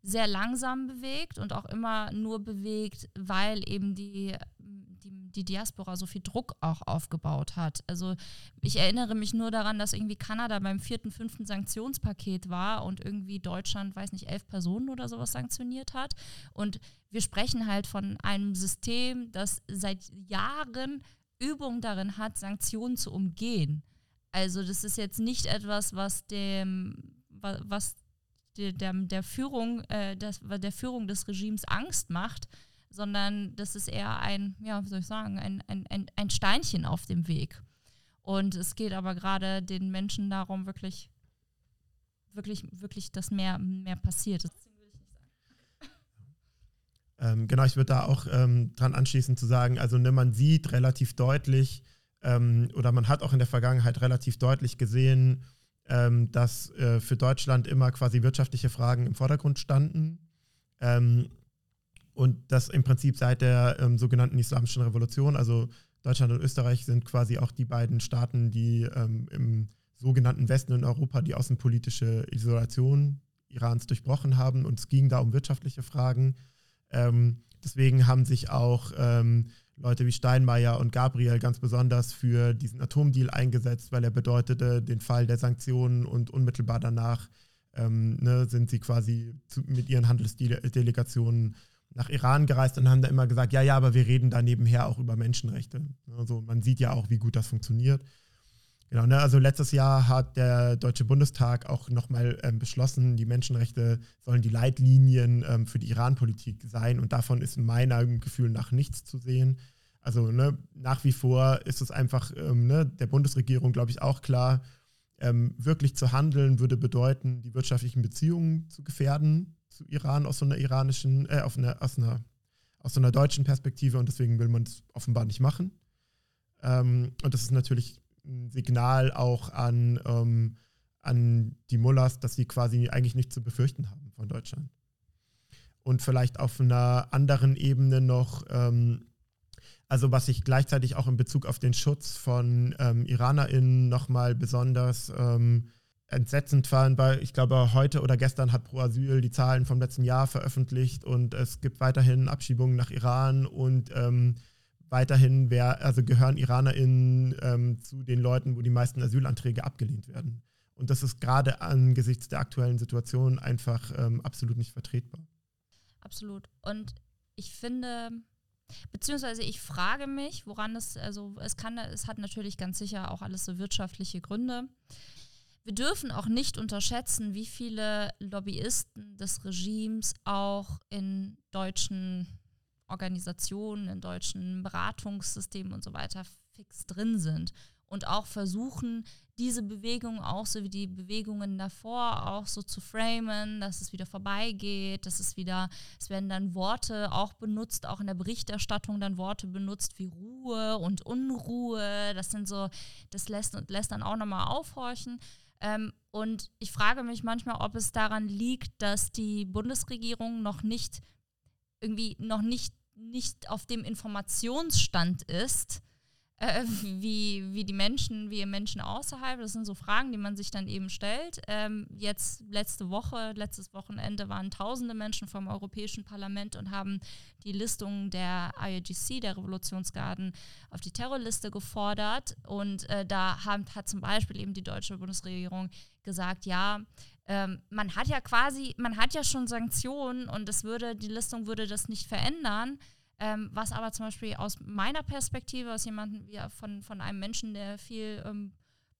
C: sehr langsam bewegt und auch immer nur bewegt, weil eben die die, die Diaspora so viel Druck auch aufgebaut hat. Also ich erinnere mich nur daran, dass irgendwie Kanada beim vierten, fünften Sanktionspaket war und irgendwie Deutschland, weiß nicht, elf Personen oder sowas sanktioniert hat. Und wir sprechen halt von einem System, das seit Jahren Übung darin hat, Sanktionen zu umgehen. Also das ist jetzt nicht etwas, was dem, was der, der Führung, äh, das, der Führung des Regimes Angst macht, sondern das ist eher ein, ja, wie soll ich sagen, ein, ein, ein, ein Steinchen auf dem Weg. Und es geht aber gerade den Menschen darum, wirklich, wirklich, wirklich, dass mehr, mehr passiert.
B: Ähm, genau, ich würde da auch ähm, dran anschließen zu sagen, also ne, man sieht relativ deutlich ähm, oder man hat auch in der Vergangenheit relativ deutlich gesehen, ähm, dass äh, für Deutschland immer quasi wirtschaftliche Fragen im Vordergrund standen. Ähm, und das im Prinzip seit der ähm, sogenannten Islamischen Revolution, also Deutschland und Österreich sind quasi auch die beiden Staaten, die ähm, im sogenannten Westen in Europa die außenpolitische Isolation Irans durchbrochen haben. Und es ging da um wirtschaftliche Fragen. Ähm, deswegen haben sich auch ähm, Leute wie Steinmeier und Gabriel ganz besonders für diesen Atomdeal eingesetzt, weil er bedeutete den Fall der Sanktionen und unmittelbar danach ähm, ne, sind sie quasi zu, mit ihren Handelsdelegationen nach Iran gereist und haben da immer gesagt, ja, ja, aber wir reden da nebenher auch über Menschenrechte. Also man sieht ja auch, wie gut das funktioniert. Genau, ne, also letztes Jahr hat der Deutsche Bundestag auch nochmal ähm, beschlossen, die Menschenrechte sollen die Leitlinien ähm, für die Iran-Politik sein und davon ist meinem Gefühl nach nichts zu sehen. Also ne, nach wie vor ist es einfach ähm, ne, der Bundesregierung, glaube ich, auch klar, ähm, wirklich zu handeln würde bedeuten, die wirtschaftlichen Beziehungen zu gefährden zu Iran aus so einer iranischen, äh, einer, aus, einer, aus so einer deutschen Perspektive und deswegen will man es offenbar nicht machen. Ähm, und das ist natürlich ein Signal auch an, ähm, an die Mullahs, dass sie quasi eigentlich nichts zu befürchten haben von Deutschland. Und vielleicht auf einer anderen Ebene noch, ähm, also was ich gleichzeitig auch in Bezug auf den Schutz von ähm, IranerInnen nochmal besonders ähm, entsetzend waren, weil ich glaube, heute oder gestern hat Pro Asyl die Zahlen vom letzten Jahr veröffentlicht und es gibt weiterhin Abschiebungen nach Iran und ähm, weiterhin wär, also gehören IranerInnen ähm, zu den Leuten, wo die meisten Asylanträge abgelehnt werden. Und das ist gerade angesichts der aktuellen Situation einfach ähm, absolut nicht vertretbar.
C: Absolut. Und ich finde, beziehungsweise ich frage mich, woran es, also es kann, es hat natürlich ganz sicher auch alles so wirtschaftliche Gründe. Wir dürfen auch nicht unterschätzen, wie viele Lobbyisten des Regimes auch in deutschen Organisationen, in deutschen Beratungssystemen und so weiter fix drin sind. und auch versuchen, diese Bewegung auch so wie die Bewegungen davor auch so zu framen, dass es wieder vorbeigeht, dass es wieder, es werden dann Worte auch benutzt, auch in der Berichterstattung dann Worte benutzt wie Ruhe und Unruhe. Das sind so, das lässt, lässt dann auch nochmal aufhorchen. Ähm, und ich frage mich manchmal, ob es daran liegt, dass die Bundesregierung noch nicht irgendwie noch nicht, nicht auf dem Informationsstand ist, äh, wie, wie die Menschen, wie Menschen außerhalb. Das sind so Fragen, die man sich dann eben stellt. Ähm, jetzt letzte Woche, letztes Wochenende waren tausende Menschen vom Europäischen Parlament und haben die Listung der IRGC, der Revolutionsgarden, auf die Terrorliste gefordert. Und äh, da haben, hat zum Beispiel eben die deutsche Bundesregierung gesagt, ja, ähm, man hat ja quasi, man hat ja schon Sanktionen und es würde, die Listung würde das nicht verändern. Ähm, was aber zum Beispiel aus meiner Perspektive, aus jemandem wie von, von einem Menschen, der viel ähm,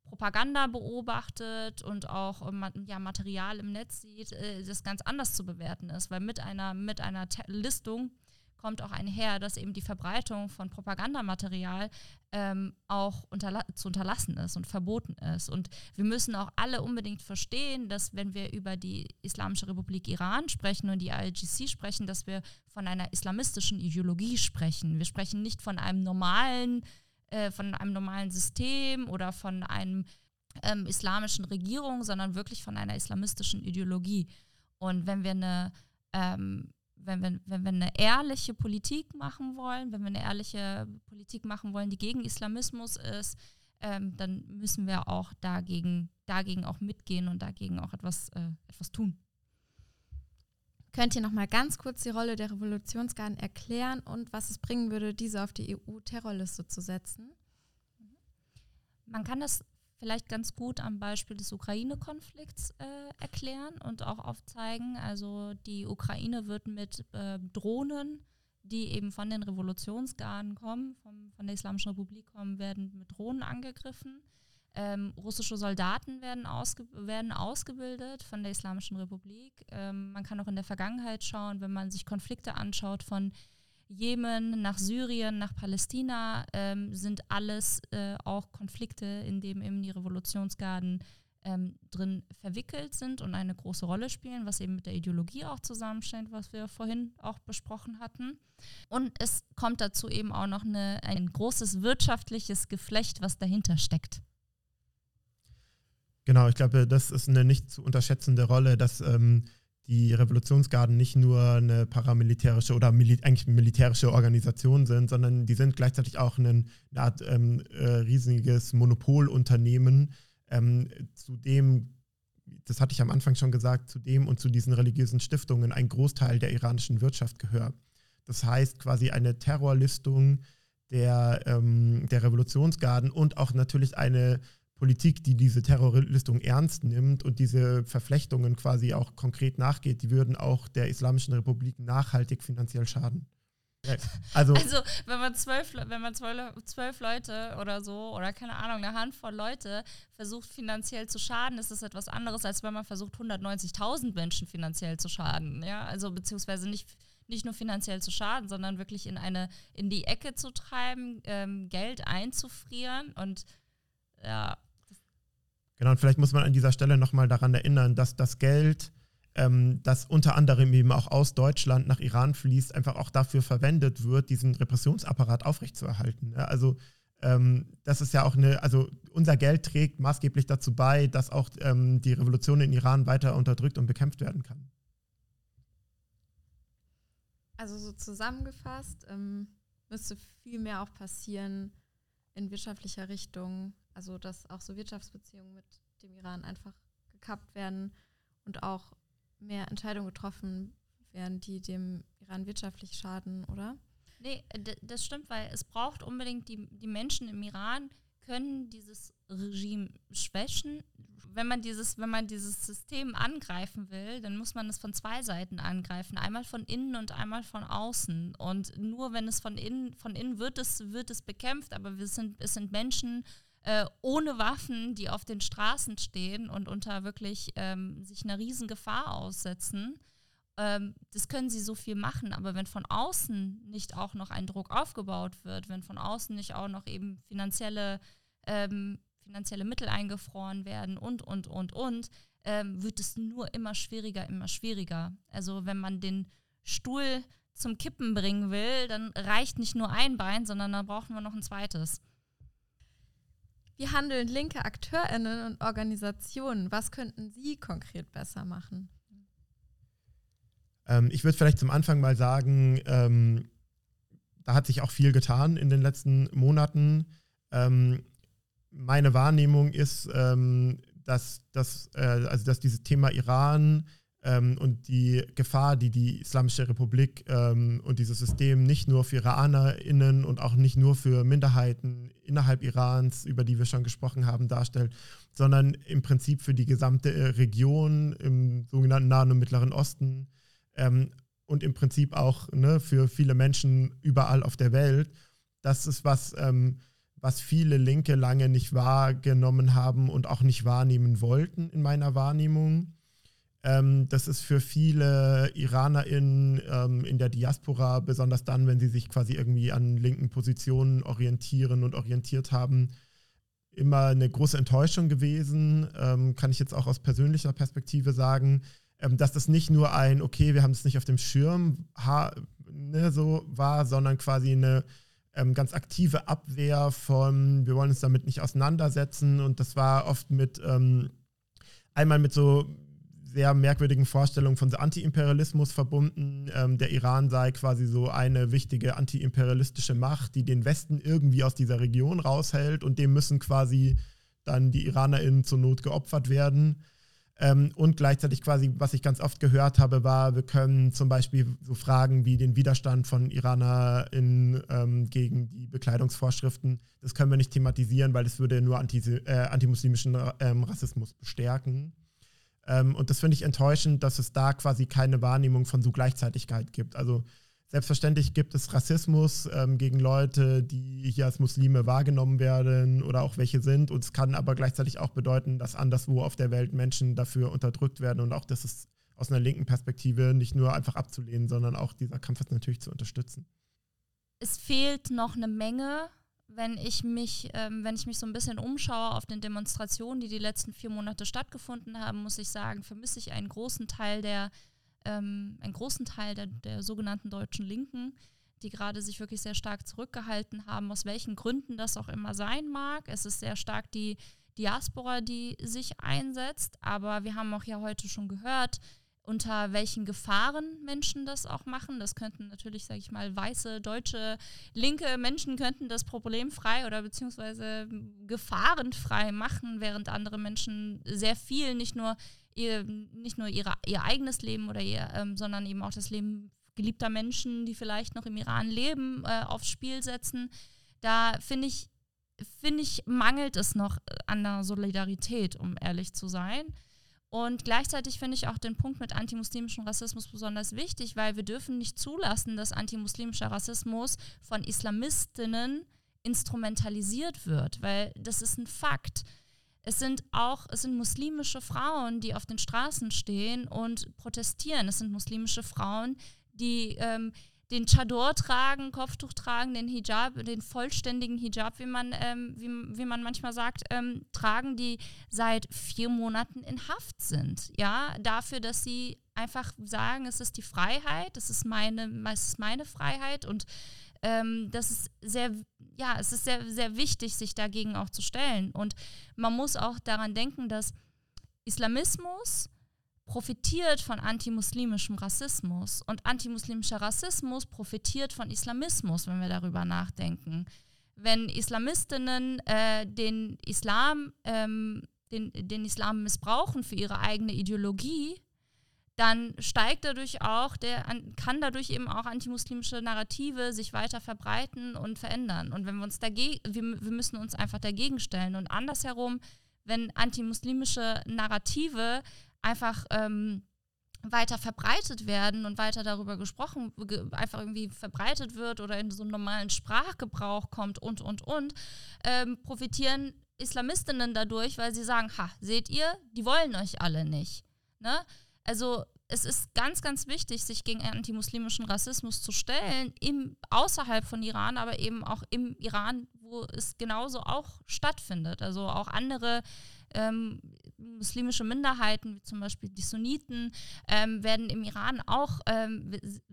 C: Propaganda beobachtet und auch ähm, ja, Material im Netz sieht, äh, das ganz anders zu bewerten ist. Weil mit einer, mit einer Listung kommt auch einher, dass eben die Verbreitung von Propagandamaterial ähm, auch unterla zu unterlassen ist und verboten ist. Und wir müssen auch alle unbedingt verstehen, dass wenn wir über die Islamische Republik Iran sprechen und die IGC sprechen, dass wir von einer islamistischen Ideologie sprechen. Wir sprechen nicht von einem normalen, äh, von einem normalen System oder von einem ähm, islamischen Regierung, sondern wirklich von einer islamistischen Ideologie. Und wenn wir eine ähm, wenn wir, wenn wir eine ehrliche Politik machen wollen, wenn wir eine ehrliche Politik machen wollen, die gegen Islamismus ist, ähm, dann müssen wir auch dagegen, dagegen auch mitgehen und dagegen auch etwas, äh, etwas tun.
A: Könnt ihr noch mal ganz kurz die Rolle der Revolutionsgarden erklären und was es bringen würde, diese auf die EU-Terrorliste zu setzen?
C: Man kann das vielleicht ganz gut am Beispiel des Ukraine-Konflikts äh, erklären und auch aufzeigen. Also die Ukraine wird mit äh, Drohnen, die eben von den Revolutionsgarden kommen, vom, von der Islamischen Republik kommen, werden mit Drohnen angegriffen. Ähm, russische Soldaten werden, ausge werden ausgebildet von der Islamischen Republik. Ähm, man kann auch in der Vergangenheit schauen, wenn man sich Konflikte anschaut von Jemen, nach Syrien, nach Palästina ähm, sind alles äh, auch Konflikte, in denen eben die Revolutionsgarden ähm, drin verwickelt sind und eine große Rolle spielen, was eben mit der Ideologie auch zusammensteht, was wir vorhin auch besprochen hatten. Und es kommt dazu eben auch noch eine, ein großes wirtschaftliches Geflecht, was dahinter steckt.
B: Genau, ich glaube, das ist eine nicht zu unterschätzende Rolle, dass ähm, die Revolutionsgarden nicht nur eine paramilitärische oder mili eigentlich militärische Organisation sind, sondern die sind gleichzeitig auch ein, eine Art ähm, äh, riesiges Monopolunternehmen, ähm, zu dem, das hatte ich am Anfang schon gesagt, zu dem und zu diesen religiösen Stiftungen ein Großteil der iranischen Wirtschaft gehört. Das heißt quasi eine Terrorlistung der, ähm, der Revolutionsgarden und auch natürlich eine Politik, die diese Terrorlistung ernst nimmt und diese Verflechtungen quasi auch konkret nachgeht, die würden auch der Islamischen Republik nachhaltig finanziell schaden.
C: Also, also wenn man zwölf, wenn man zwölf, zwölf Leute oder so oder keine Ahnung, eine Handvoll Leute versucht finanziell zu schaden, ist das etwas anderes, als wenn man versucht 190.000 Menschen finanziell zu schaden. Ja, also beziehungsweise nicht nicht nur finanziell zu schaden, sondern wirklich in eine in die Ecke zu treiben, ähm, Geld einzufrieren und ja,
B: Genau, und vielleicht muss man an dieser Stelle nochmal daran erinnern, dass das Geld, ähm, das unter anderem eben auch aus Deutschland nach Iran fließt, einfach auch dafür verwendet wird, diesen Repressionsapparat aufrechtzuerhalten. Ja, also ähm, das ist ja auch eine, also unser Geld trägt maßgeblich dazu bei, dass auch ähm, die Revolution in Iran weiter unterdrückt und bekämpft werden kann.
A: Also so zusammengefasst ähm, müsste viel mehr auch passieren in wirtschaftlicher Richtung, also dass auch so Wirtschaftsbeziehungen mit dem Iran einfach gekappt werden und auch mehr Entscheidungen getroffen werden, die dem Iran wirtschaftlich schaden, oder?
C: Nee, das stimmt, weil es braucht unbedingt die, die Menschen im Iran können dieses Regime schwächen. Wenn man dieses, wenn man dieses System angreifen will, dann muss man es von zwei Seiten angreifen. Einmal von innen und einmal von außen. Und nur wenn es von innen, von innen wird es, wird es bekämpft, aber wir sind, es sind Menschen, ohne Waffen, die auf den Straßen stehen und unter wirklich ähm, sich einer riesen Gefahr aussetzen. Ähm, das können sie so viel machen, aber wenn von außen nicht auch noch ein Druck aufgebaut wird, wenn von außen nicht auch noch eben finanzielle ähm, finanzielle Mittel eingefroren werden und, und, und, und, ähm, wird es nur immer schwieriger, immer schwieriger. Also wenn man den Stuhl zum Kippen bringen will, dann reicht nicht nur ein Bein, sondern dann brauchen wir noch ein zweites.
A: Wie handeln linke AkteurInnen und Organisationen? Was könnten sie konkret besser machen?
B: Ähm, ich würde vielleicht zum Anfang mal sagen, ähm, da hat sich auch viel getan in den letzten Monaten. Ähm, meine Wahrnehmung ist, ähm, dass, dass, äh, also dass dieses Thema Iran ähm, und die Gefahr, die die Islamische Republik ähm, und dieses System nicht nur für IranerInnen und auch nicht nur für Minderheiten innerhalb Irans, über die wir schon gesprochen haben, darstellt, sondern im Prinzip für die gesamte äh, Region im sogenannten Nahen und Mittleren Osten ähm, und im Prinzip auch ne, für viele Menschen überall auf der Welt. Das ist was, ähm, was viele Linke lange nicht wahrgenommen haben und auch nicht wahrnehmen wollten in meiner Wahrnehmung. Ähm, das ist für viele IranerInnen ähm, in der Diaspora, besonders dann, wenn sie sich quasi irgendwie an linken Positionen orientieren und orientiert haben, immer eine große Enttäuschung gewesen. Ähm, kann ich jetzt auch aus persönlicher Perspektive sagen, ähm, dass das nicht nur ein, okay, wir haben es nicht auf dem Schirm ne, so war, sondern quasi eine ähm, ganz aktive Abwehr von, wir wollen uns damit nicht auseinandersetzen. Und das war oft mit ähm, einmal mit so sehr merkwürdigen Vorstellungen von Anti-Imperialismus verbunden. Ähm, der Iran sei quasi so eine wichtige anti-imperialistische Macht, die den Westen irgendwie aus dieser Region raushält und dem müssen quasi dann die IranerInnen zur Not geopfert werden. Ähm, und gleichzeitig quasi, was ich ganz oft gehört habe, war, wir können zum Beispiel so Fragen wie den Widerstand von IranerInnen ähm, gegen die Bekleidungsvorschriften, das können wir nicht thematisieren, weil das würde nur anti, äh, antimuslimischen ähm, Rassismus bestärken. Ähm, und das finde ich enttäuschend, dass es da quasi keine Wahrnehmung von so Gleichzeitigkeit gibt. Also selbstverständlich gibt es Rassismus ähm, gegen Leute, die hier als Muslime wahrgenommen werden oder auch welche sind. Und es kann aber gleichzeitig auch bedeuten, dass anderswo auf der Welt Menschen dafür unterdrückt werden und auch das ist aus einer linken Perspektive nicht nur einfach abzulehnen, sondern auch dieser Kampf ist natürlich zu unterstützen.
C: Es fehlt noch eine Menge wenn ich mich, ähm, wenn ich mich so ein bisschen umschaue auf den Demonstrationen, die die letzten vier Monate stattgefunden haben, muss ich sagen, vermisse ich einen großen Teil der, ähm, einen großen Teil der, der sogenannten deutschen Linken, die gerade sich wirklich sehr stark zurückgehalten haben, aus welchen Gründen das auch immer sein mag. Es ist sehr stark die Diaspora, die sich einsetzt, aber wir haben auch ja heute schon gehört, unter welchen Gefahren Menschen das auch machen. Das könnten natürlich, sage ich mal, weiße, deutsche, linke Menschen könnten das problemfrei oder beziehungsweise gefahrenfrei machen, während andere Menschen sehr viel, nicht nur ihr, nicht nur ihre, ihr eigenes Leben oder ihr, ähm, sondern eben auch das Leben geliebter Menschen, die vielleicht noch im Iran leben, äh, aufs Spiel setzen. Da finde ich, finde ich, mangelt es noch an der Solidarität, um ehrlich zu sein. Und gleichzeitig finde ich auch den Punkt mit antimuslimischem Rassismus besonders wichtig, weil wir dürfen nicht zulassen, dass antimuslimischer Rassismus von Islamistinnen instrumentalisiert wird, weil das ist ein Fakt. Es sind auch, es sind muslimische Frauen, die auf den Straßen stehen und protestieren. Es sind muslimische Frauen, die ähm, den Chador tragen, Kopftuch tragen, den Hijab, den vollständigen Hijab, wie man, ähm, wie, wie man manchmal sagt, ähm, tragen, die seit vier Monaten in Haft sind. Ja, dafür, dass sie einfach sagen, es ist die Freiheit, es ist meine, es ist meine Freiheit und ähm, das ist sehr, ja, es ist sehr, sehr wichtig, sich dagegen auch zu stellen. Und man muss auch daran denken, dass Islamismus profitiert von antimuslimischem Rassismus und antimuslimischer Rassismus profitiert von Islamismus, wenn wir darüber nachdenken. Wenn Islamistinnen äh, den Islam, ähm, den, den Islam missbrauchen für ihre eigene Ideologie, dann steigt dadurch auch der, kann dadurch eben auch antimuslimische Narrative sich weiter verbreiten und verändern. Und wenn wir uns dagegen, wir, wir müssen uns einfach dagegen stellen. Und andersherum, wenn antimuslimische Narrative einfach ähm, weiter verbreitet werden und weiter darüber gesprochen, ge einfach irgendwie verbreitet wird oder in so einen normalen Sprachgebrauch kommt und, und, und, ähm, profitieren Islamistinnen dadurch, weil sie sagen, ha, seht ihr, die wollen euch alle nicht. Ne? Also es ist ganz, ganz wichtig, sich gegen antimuslimischen Rassismus zu stellen, im, außerhalb von Iran, aber eben auch im Iran, wo wo es genauso auch stattfindet. Also auch andere ähm, muslimische Minderheiten, wie zum Beispiel die Sunniten, ähm, werden im Iran auch, ähm,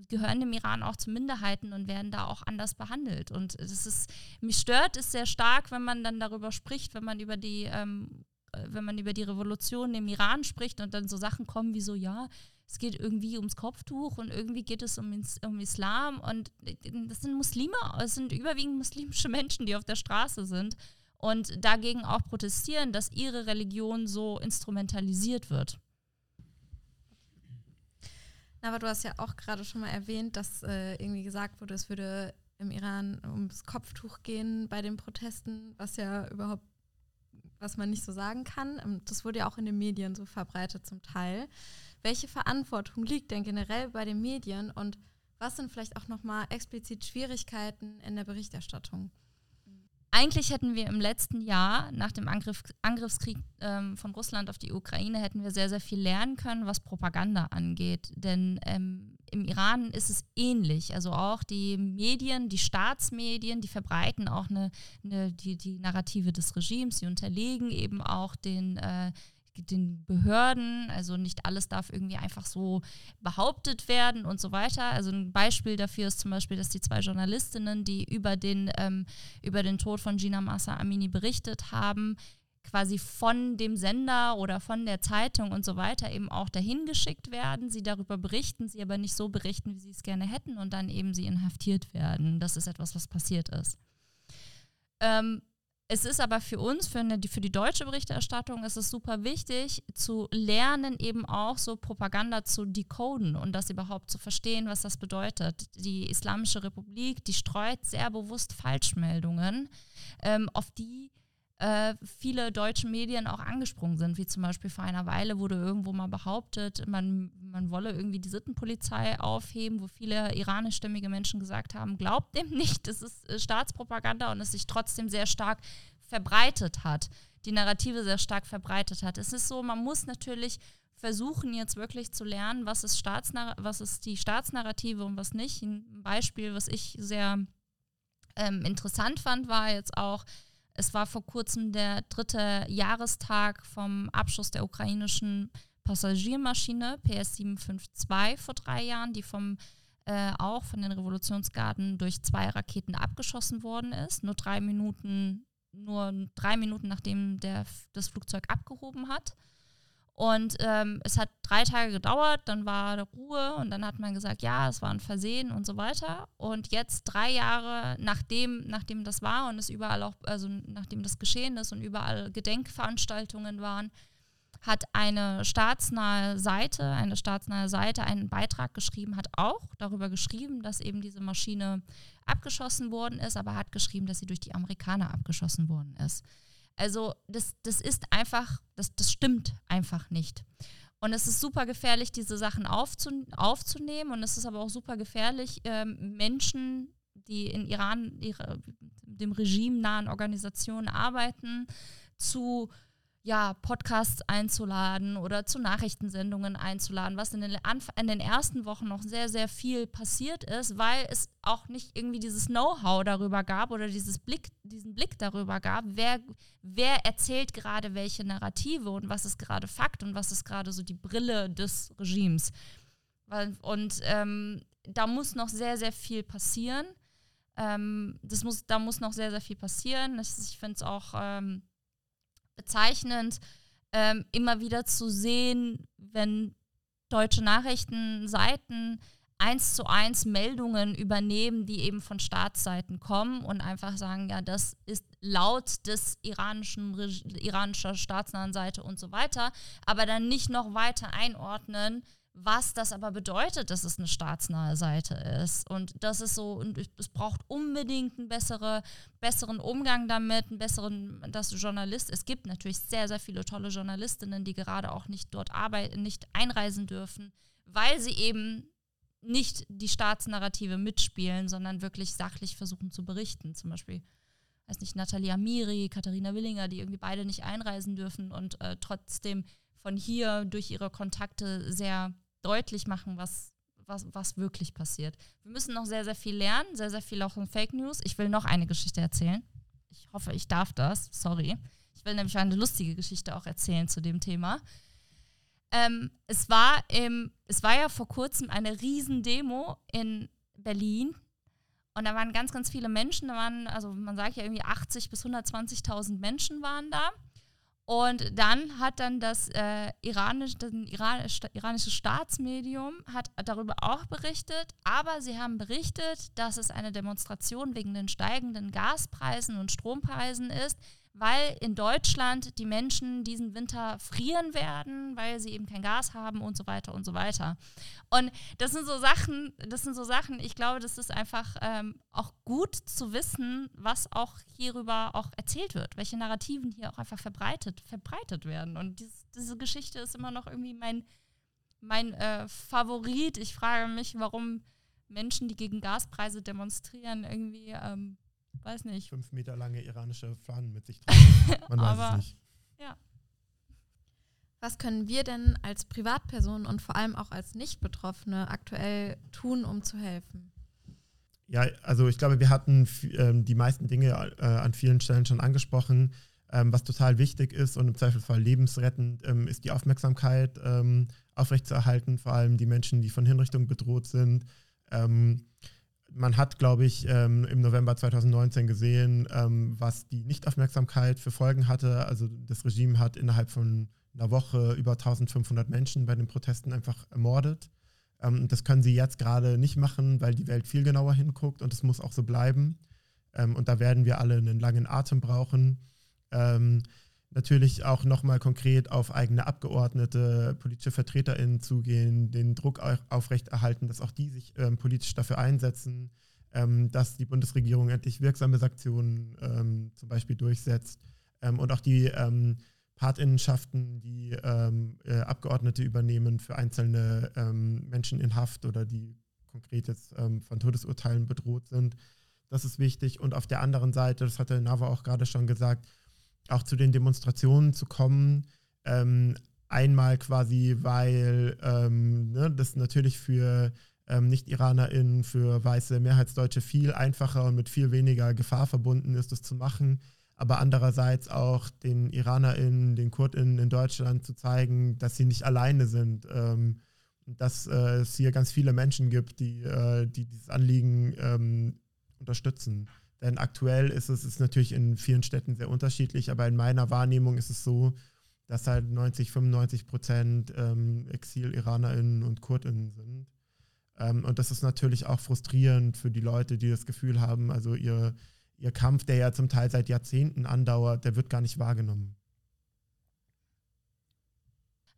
C: gehören im Iran auch zu Minderheiten und werden da auch anders behandelt. Und das ist, mich stört es sehr stark, wenn man dann darüber spricht, wenn man über die, ähm, wenn man über die Revolution im Iran spricht und dann so Sachen kommen wie so, ja, es geht irgendwie ums Kopftuch und irgendwie geht es um, um Islam und das sind Muslime, es sind überwiegend muslimische Menschen, die auf der Straße sind und dagegen auch protestieren, dass ihre Religion so instrumentalisiert wird.
A: Aber du hast ja auch gerade schon mal erwähnt, dass äh, irgendwie gesagt wurde, es würde im Iran ums Kopftuch gehen bei den Protesten, was ja überhaupt, was man nicht so sagen kann. Ähm, das wurde ja auch in den Medien so verbreitet zum Teil. Welche Verantwortung liegt denn generell bei den Medien und was sind vielleicht auch nochmal explizit Schwierigkeiten in der Berichterstattung?
C: Eigentlich hätten wir im letzten Jahr nach dem Angriff, Angriffskrieg ähm, von Russland auf die Ukraine hätten wir sehr, sehr viel lernen können, was Propaganda angeht. Denn ähm, im Iran ist es ähnlich. Also auch die Medien, die Staatsmedien, die verbreiten auch eine, eine die, die Narrative des Regimes, sie unterlegen eben auch den äh, den Behörden, also nicht alles darf irgendwie einfach so behauptet werden und so weiter. Also ein Beispiel dafür ist zum Beispiel, dass die zwei Journalistinnen, die über den, ähm, über den Tod von Gina Massa Amini berichtet haben, quasi von dem Sender oder von der Zeitung und so weiter eben auch dahin geschickt werden, sie darüber berichten, sie aber nicht so berichten, wie sie es gerne hätten und dann eben sie inhaftiert werden. Das ist etwas, was passiert ist. Ähm, es ist aber für uns, für, eine, für die deutsche Berichterstattung, ist es super wichtig zu lernen, eben auch so Propaganda zu decoden und das überhaupt zu verstehen, was das bedeutet. Die Islamische Republik, die streut sehr bewusst Falschmeldungen, ähm, auf die äh, viele deutsche Medien auch angesprungen sind, wie zum Beispiel vor einer Weile wurde irgendwo mal behauptet, man, man wolle irgendwie die Sittenpolizei aufheben, wo viele iranischstämmige Menschen gesagt haben, glaubt dem nicht, das ist äh, Staatspropaganda und es sich trotzdem sehr stark verbreitet hat, die Narrative sehr stark verbreitet hat. Es ist so, man muss natürlich versuchen jetzt wirklich zu lernen, was ist, Staatsnar was ist die Staatsnarrative und was nicht. Ein Beispiel, was ich sehr ähm, interessant fand, war jetzt auch, es war vor kurzem der dritte Jahrestag vom Abschuss der ukrainischen Passagiermaschine PS752 vor drei Jahren, die vom äh, auch von den Revolutionsgarden durch zwei Raketen abgeschossen worden ist. Nur drei Minuten, nur drei Minuten nachdem der, das Flugzeug abgehoben hat. Und ähm, es hat drei Tage gedauert, dann war Ruhe und dann hat man gesagt, ja, es war ein Versehen und so weiter. Und jetzt drei Jahre nachdem, nachdem das war und es überall auch, also nachdem das geschehen ist und überall Gedenkveranstaltungen waren, hat eine staatsnahe Seite, eine staatsnahe Seite einen Beitrag geschrieben, hat auch darüber geschrieben, dass eben diese Maschine abgeschossen worden ist, aber hat geschrieben, dass sie durch die Amerikaner abgeschossen worden ist. Also das, das ist einfach, das, das stimmt einfach nicht. Und es ist super gefährlich, diese Sachen aufzu, aufzunehmen. Und es ist aber auch super gefährlich, ähm, Menschen, die in Iran, ihre, dem Regime nahen Organisationen arbeiten, zu ja, Podcasts einzuladen oder zu Nachrichtensendungen einzuladen, was in den, Anf in den ersten Wochen noch sehr, sehr viel passiert ist, weil es auch nicht irgendwie dieses Know-how darüber gab oder dieses Blick, diesen Blick darüber gab, wer, wer erzählt gerade welche Narrative und was ist gerade Fakt und was ist gerade so die Brille des Regimes. Und ähm, da muss noch sehr, sehr viel passieren. Ähm, das muss, da muss noch sehr, sehr viel passieren. Das, ich finde es auch ähm, bezeichnend, ähm, immer wieder zu sehen, wenn deutsche Nachrichtenseiten eins zu eins Meldungen übernehmen, die eben von Staatsseiten kommen und einfach sagen, ja, das ist laut des iranischen iranischer staatsnahen Seite und so weiter, aber dann nicht noch weiter einordnen, was das aber bedeutet, dass es eine staatsnahe Seite ist. Und das ist so, und es braucht unbedingt einen bessere, besseren Umgang damit, einen besseren, dass Journalist, es gibt natürlich sehr, sehr viele tolle Journalistinnen, die gerade auch nicht dort arbeiten, nicht einreisen dürfen, weil sie eben nicht die Staatsnarrative mitspielen, sondern wirklich sachlich versuchen zu berichten. Zum Beispiel, weiß nicht, Nathalie Amiri, Katharina Willinger, die irgendwie beide nicht einreisen dürfen und äh, trotzdem von hier durch ihre Kontakte sehr deutlich machen, was, was, was wirklich passiert. Wir müssen noch sehr, sehr viel lernen, sehr, sehr viel auch von Fake News. Ich will noch eine Geschichte erzählen. Ich hoffe, ich darf das. Sorry. Ich will nämlich eine lustige Geschichte auch erzählen zu dem Thema. Ähm, es, war im, es war ja vor kurzem eine Riesendemo in Berlin. Und da waren ganz, ganz viele Menschen. Da waren, also man sagt ja irgendwie 80 bis 120.000 Menschen waren da. Und dann hat dann das, äh, iranisch, das iranische Staatsmedium hat darüber auch berichtet, aber sie haben berichtet, dass es eine Demonstration wegen den steigenden Gaspreisen und Strompreisen ist, weil in Deutschland die Menschen diesen Winter frieren werden, weil sie eben kein Gas haben und so weiter und so weiter. Und das sind so Sachen, das sind so Sachen, ich glaube, das ist einfach ähm, auch gut zu wissen, was auch hierüber auch erzählt wird, welche Narrativen hier auch einfach verbreitet, verbreitet werden. Und dies, diese Geschichte ist immer noch irgendwie mein, mein äh, Favorit. Ich frage mich, warum Menschen, die gegen Gaspreise demonstrieren, irgendwie ähm, weiß nicht.
B: Fünf Meter lange iranische Fahnen mit sich tragen. Man weiß
A: Aber, es nicht. Ja. Was können wir denn als Privatpersonen und vor allem auch als Nicht-Betroffene aktuell tun, um zu helfen?
B: Ja, also ich glaube, wir hatten ähm, die meisten Dinge äh, an vielen Stellen schon angesprochen. Ähm, was total wichtig ist und im Zweifelsfall lebensrettend, ähm, ist die Aufmerksamkeit ähm, aufrechtzuerhalten, vor allem die Menschen, die von Hinrichtungen bedroht sind. Ähm, man hat, glaube ich, ähm, im November 2019 gesehen, ähm, was die Nichtaufmerksamkeit für Folgen hatte. Also das Regime hat innerhalb von einer Woche über 1500 Menschen bei den Protesten einfach ermordet. Ähm, das können sie jetzt gerade nicht machen, weil die Welt viel genauer hinguckt und es muss auch so bleiben. Ähm, und da werden wir alle einen langen Atem brauchen. Natürlich auch nochmal konkret auf eigene Abgeordnete, politische VertreterInnen zugehen, den Druck aufrechterhalten, dass auch die sich ähm, politisch dafür einsetzen, ähm, dass die Bundesregierung endlich wirksame Sanktionen ähm, zum Beispiel durchsetzt ähm, und auch die ähm, Partinnenschaften, die ähm, äh, Abgeordnete übernehmen für einzelne Menschen in Haft oder die konkret jetzt von Todesurteilen bedroht sind. Das ist wichtig. Und auf der anderen Seite, das hatte Nava auch gerade schon gesagt, auch zu den Demonstrationen zu kommen. Ähm, einmal quasi, weil ähm, ne, das natürlich für ähm, Nicht-IranerInnen, für weiße Mehrheitsdeutsche viel einfacher und mit viel weniger Gefahr verbunden ist, das zu machen. Aber andererseits auch den IranerInnen, den KurdInnen in Deutschland zu zeigen, dass sie nicht alleine sind. Ähm, dass äh, es hier ganz viele Menschen gibt, die, äh, die dieses Anliegen ähm, unterstützen. Denn aktuell ist es ist natürlich in vielen Städten sehr unterschiedlich, aber in meiner Wahrnehmung ist es so, dass halt 90, 95 Prozent ähm, Exil-IranerInnen und KurdInnen sind. Ähm, und das ist natürlich auch frustrierend für die Leute, die das Gefühl haben, also ihr, ihr Kampf, der ja zum Teil seit Jahrzehnten andauert, der wird gar nicht wahrgenommen.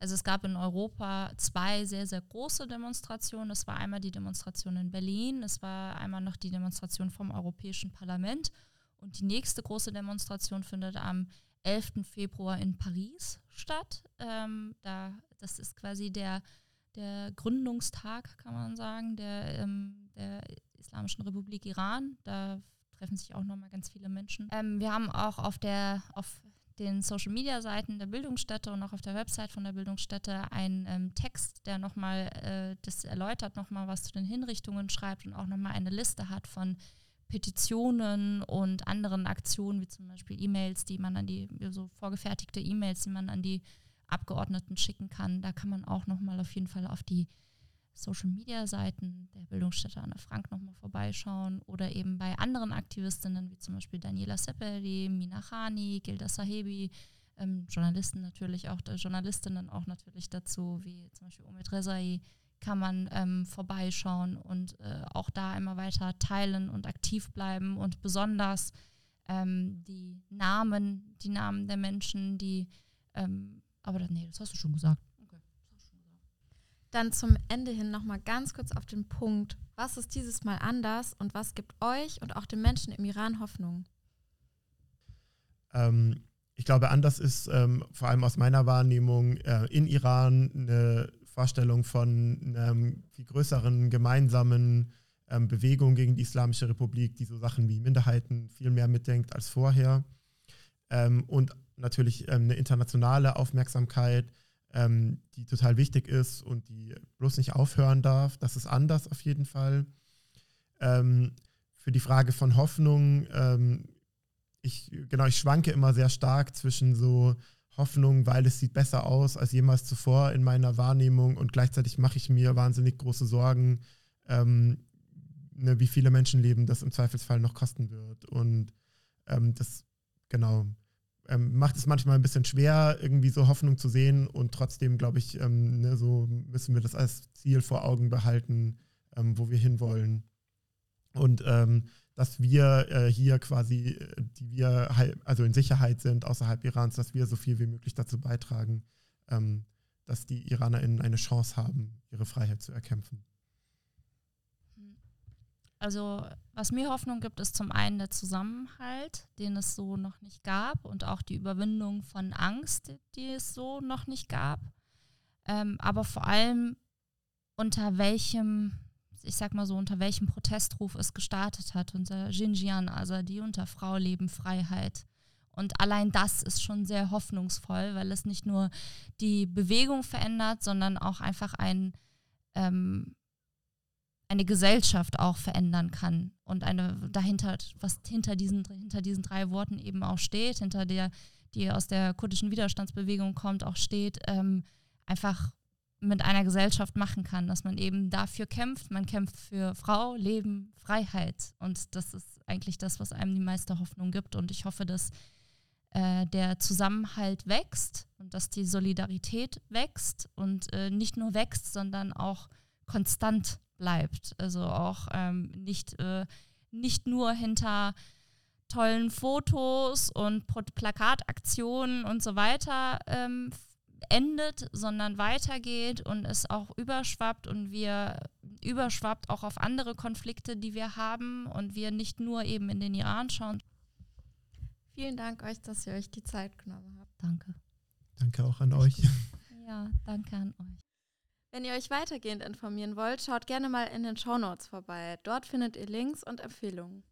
C: Also es gab in Europa zwei sehr, sehr große Demonstrationen. Es war einmal die Demonstration in Berlin, es war einmal noch die Demonstration vom Europäischen Parlament und die nächste große Demonstration findet am 11. Februar in Paris statt. Ähm, da, das ist quasi der, der Gründungstag, kann man sagen, der, ähm, der Islamischen Republik Iran. Da treffen sich auch nochmal ganz viele Menschen. Ähm, wir haben auch auf der, auf den Social Media Seiten der Bildungsstätte und auch auf der Website von der Bildungsstätte einen ähm, Text, der nochmal äh, das erläutert, nochmal was zu den Hinrichtungen schreibt und auch nochmal eine Liste hat von Petitionen und anderen Aktionen, wie zum Beispiel E-Mails, die man an die, so vorgefertigte E-Mails, die man an die Abgeordneten schicken kann. Da kann man auch nochmal auf jeden Fall auf die Social-Media-Seiten der Bildungsstätte Anne Frank nochmal vorbeischauen oder eben bei anderen Aktivistinnen wie zum Beispiel Daniela Seppeli, Mina Khani, Gilda Sahebi, ähm, Journalisten natürlich auch, Journalistinnen auch natürlich dazu, wie zum Beispiel Omid Rezai, kann man ähm, vorbeischauen und äh, auch da immer weiter teilen und aktiv bleiben und besonders ähm, die Namen, die Namen der Menschen, die, ähm, aber nee, das hast du schon gesagt.
A: Dann zum Ende hin nochmal ganz kurz auf den Punkt. Was ist dieses Mal anders und was gibt euch und auch den Menschen im Iran Hoffnung?
B: Ähm, ich glaube, anders ist ähm, vor allem aus meiner Wahrnehmung äh, in Iran eine Vorstellung von einer viel größeren gemeinsamen ähm, Bewegung gegen die Islamische Republik, die so Sachen wie Minderheiten viel mehr mitdenkt als vorher. Ähm, und natürlich ähm, eine internationale Aufmerksamkeit ähm, die total wichtig ist und die bloß nicht aufhören darf. Das ist anders auf jeden Fall. Ähm, für die Frage von Hoffnung, ähm, ich, genau, ich schwanke immer sehr stark zwischen so Hoffnung, weil es sieht besser aus als jemals zuvor in meiner Wahrnehmung und gleichzeitig mache ich mir wahnsinnig große Sorgen, ähm, ne, wie viele Menschenleben das im Zweifelsfall noch kosten wird. Und ähm, das, genau, ähm, macht es manchmal ein bisschen schwer, irgendwie so Hoffnung zu sehen und trotzdem, glaube ich, ähm, ne, so müssen wir das als Ziel vor Augen behalten, ähm, wo wir hinwollen. Und ähm, dass wir äh, hier quasi, äh, die wir also in Sicherheit sind außerhalb Irans, dass wir so viel wie möglich dazu beitragen, ähm, dass die IranerInnen eine Chance haben, ihre Freiheit zu erkämpfen.
C: Also was mir Hoffnung gibt, ist zum einen der Zusammenhalt, den es so noch nicht gab und auch die Überwindung von Angst, die es so noch nicht gab. Ähm, aber vor allem unter welchem ich sag mal so, unter welchem Protestruf es gestartet hat, unter Xinjiang Azadi, unter Frau, Leben, Freiheit. Und allein das ist schon sehr hoffnungsvoll, weil es nicht nur die Bewegung verändert, sondern auch einfach ein, ähm, eine Gesellschaft auch verändern kann. Und eine dahinter, was hinter diesen, hinter diesen drei Worten eben auch steht, hinter der, die aus der kurdischen Widerstandsbewegung kommt, auch steht, ähm, einfach mit einer Gesellschaft machen kann, dass man eben dafür kämpft. Man kämpft für Frau, Leben, Freiheit. Und das ist eigentlich das, was einem die meiste Hoffnung gibt. Und ich hoffe, dass äh, der Zusammenhalt wächst und dass die Solidarität wächst und äh, nicht nur wächst, sondern auch konstant bleibt. Also auch ähm, nicht, äh, nicht nur hinter tollen Fotos und Plakataktionen und so weiter ähm, endet, sondern weitergeht und es auch überschwappt und wir überschwappt auch auf andere Konflikte, die wir haben und wir nicht nur eben in den Iran schauen.
A: Vielen Dank euch, dass ihr euch die Zeit genommen habt.
C: Danke.
B: Danke auch an euch.
C: Ja, danke an euch.
A: Wenn ihr euch weitergehend informieren wollt, schaut gerne mal in den Show Notes vorbei. Dort findet ihr Links und Empfehlungen.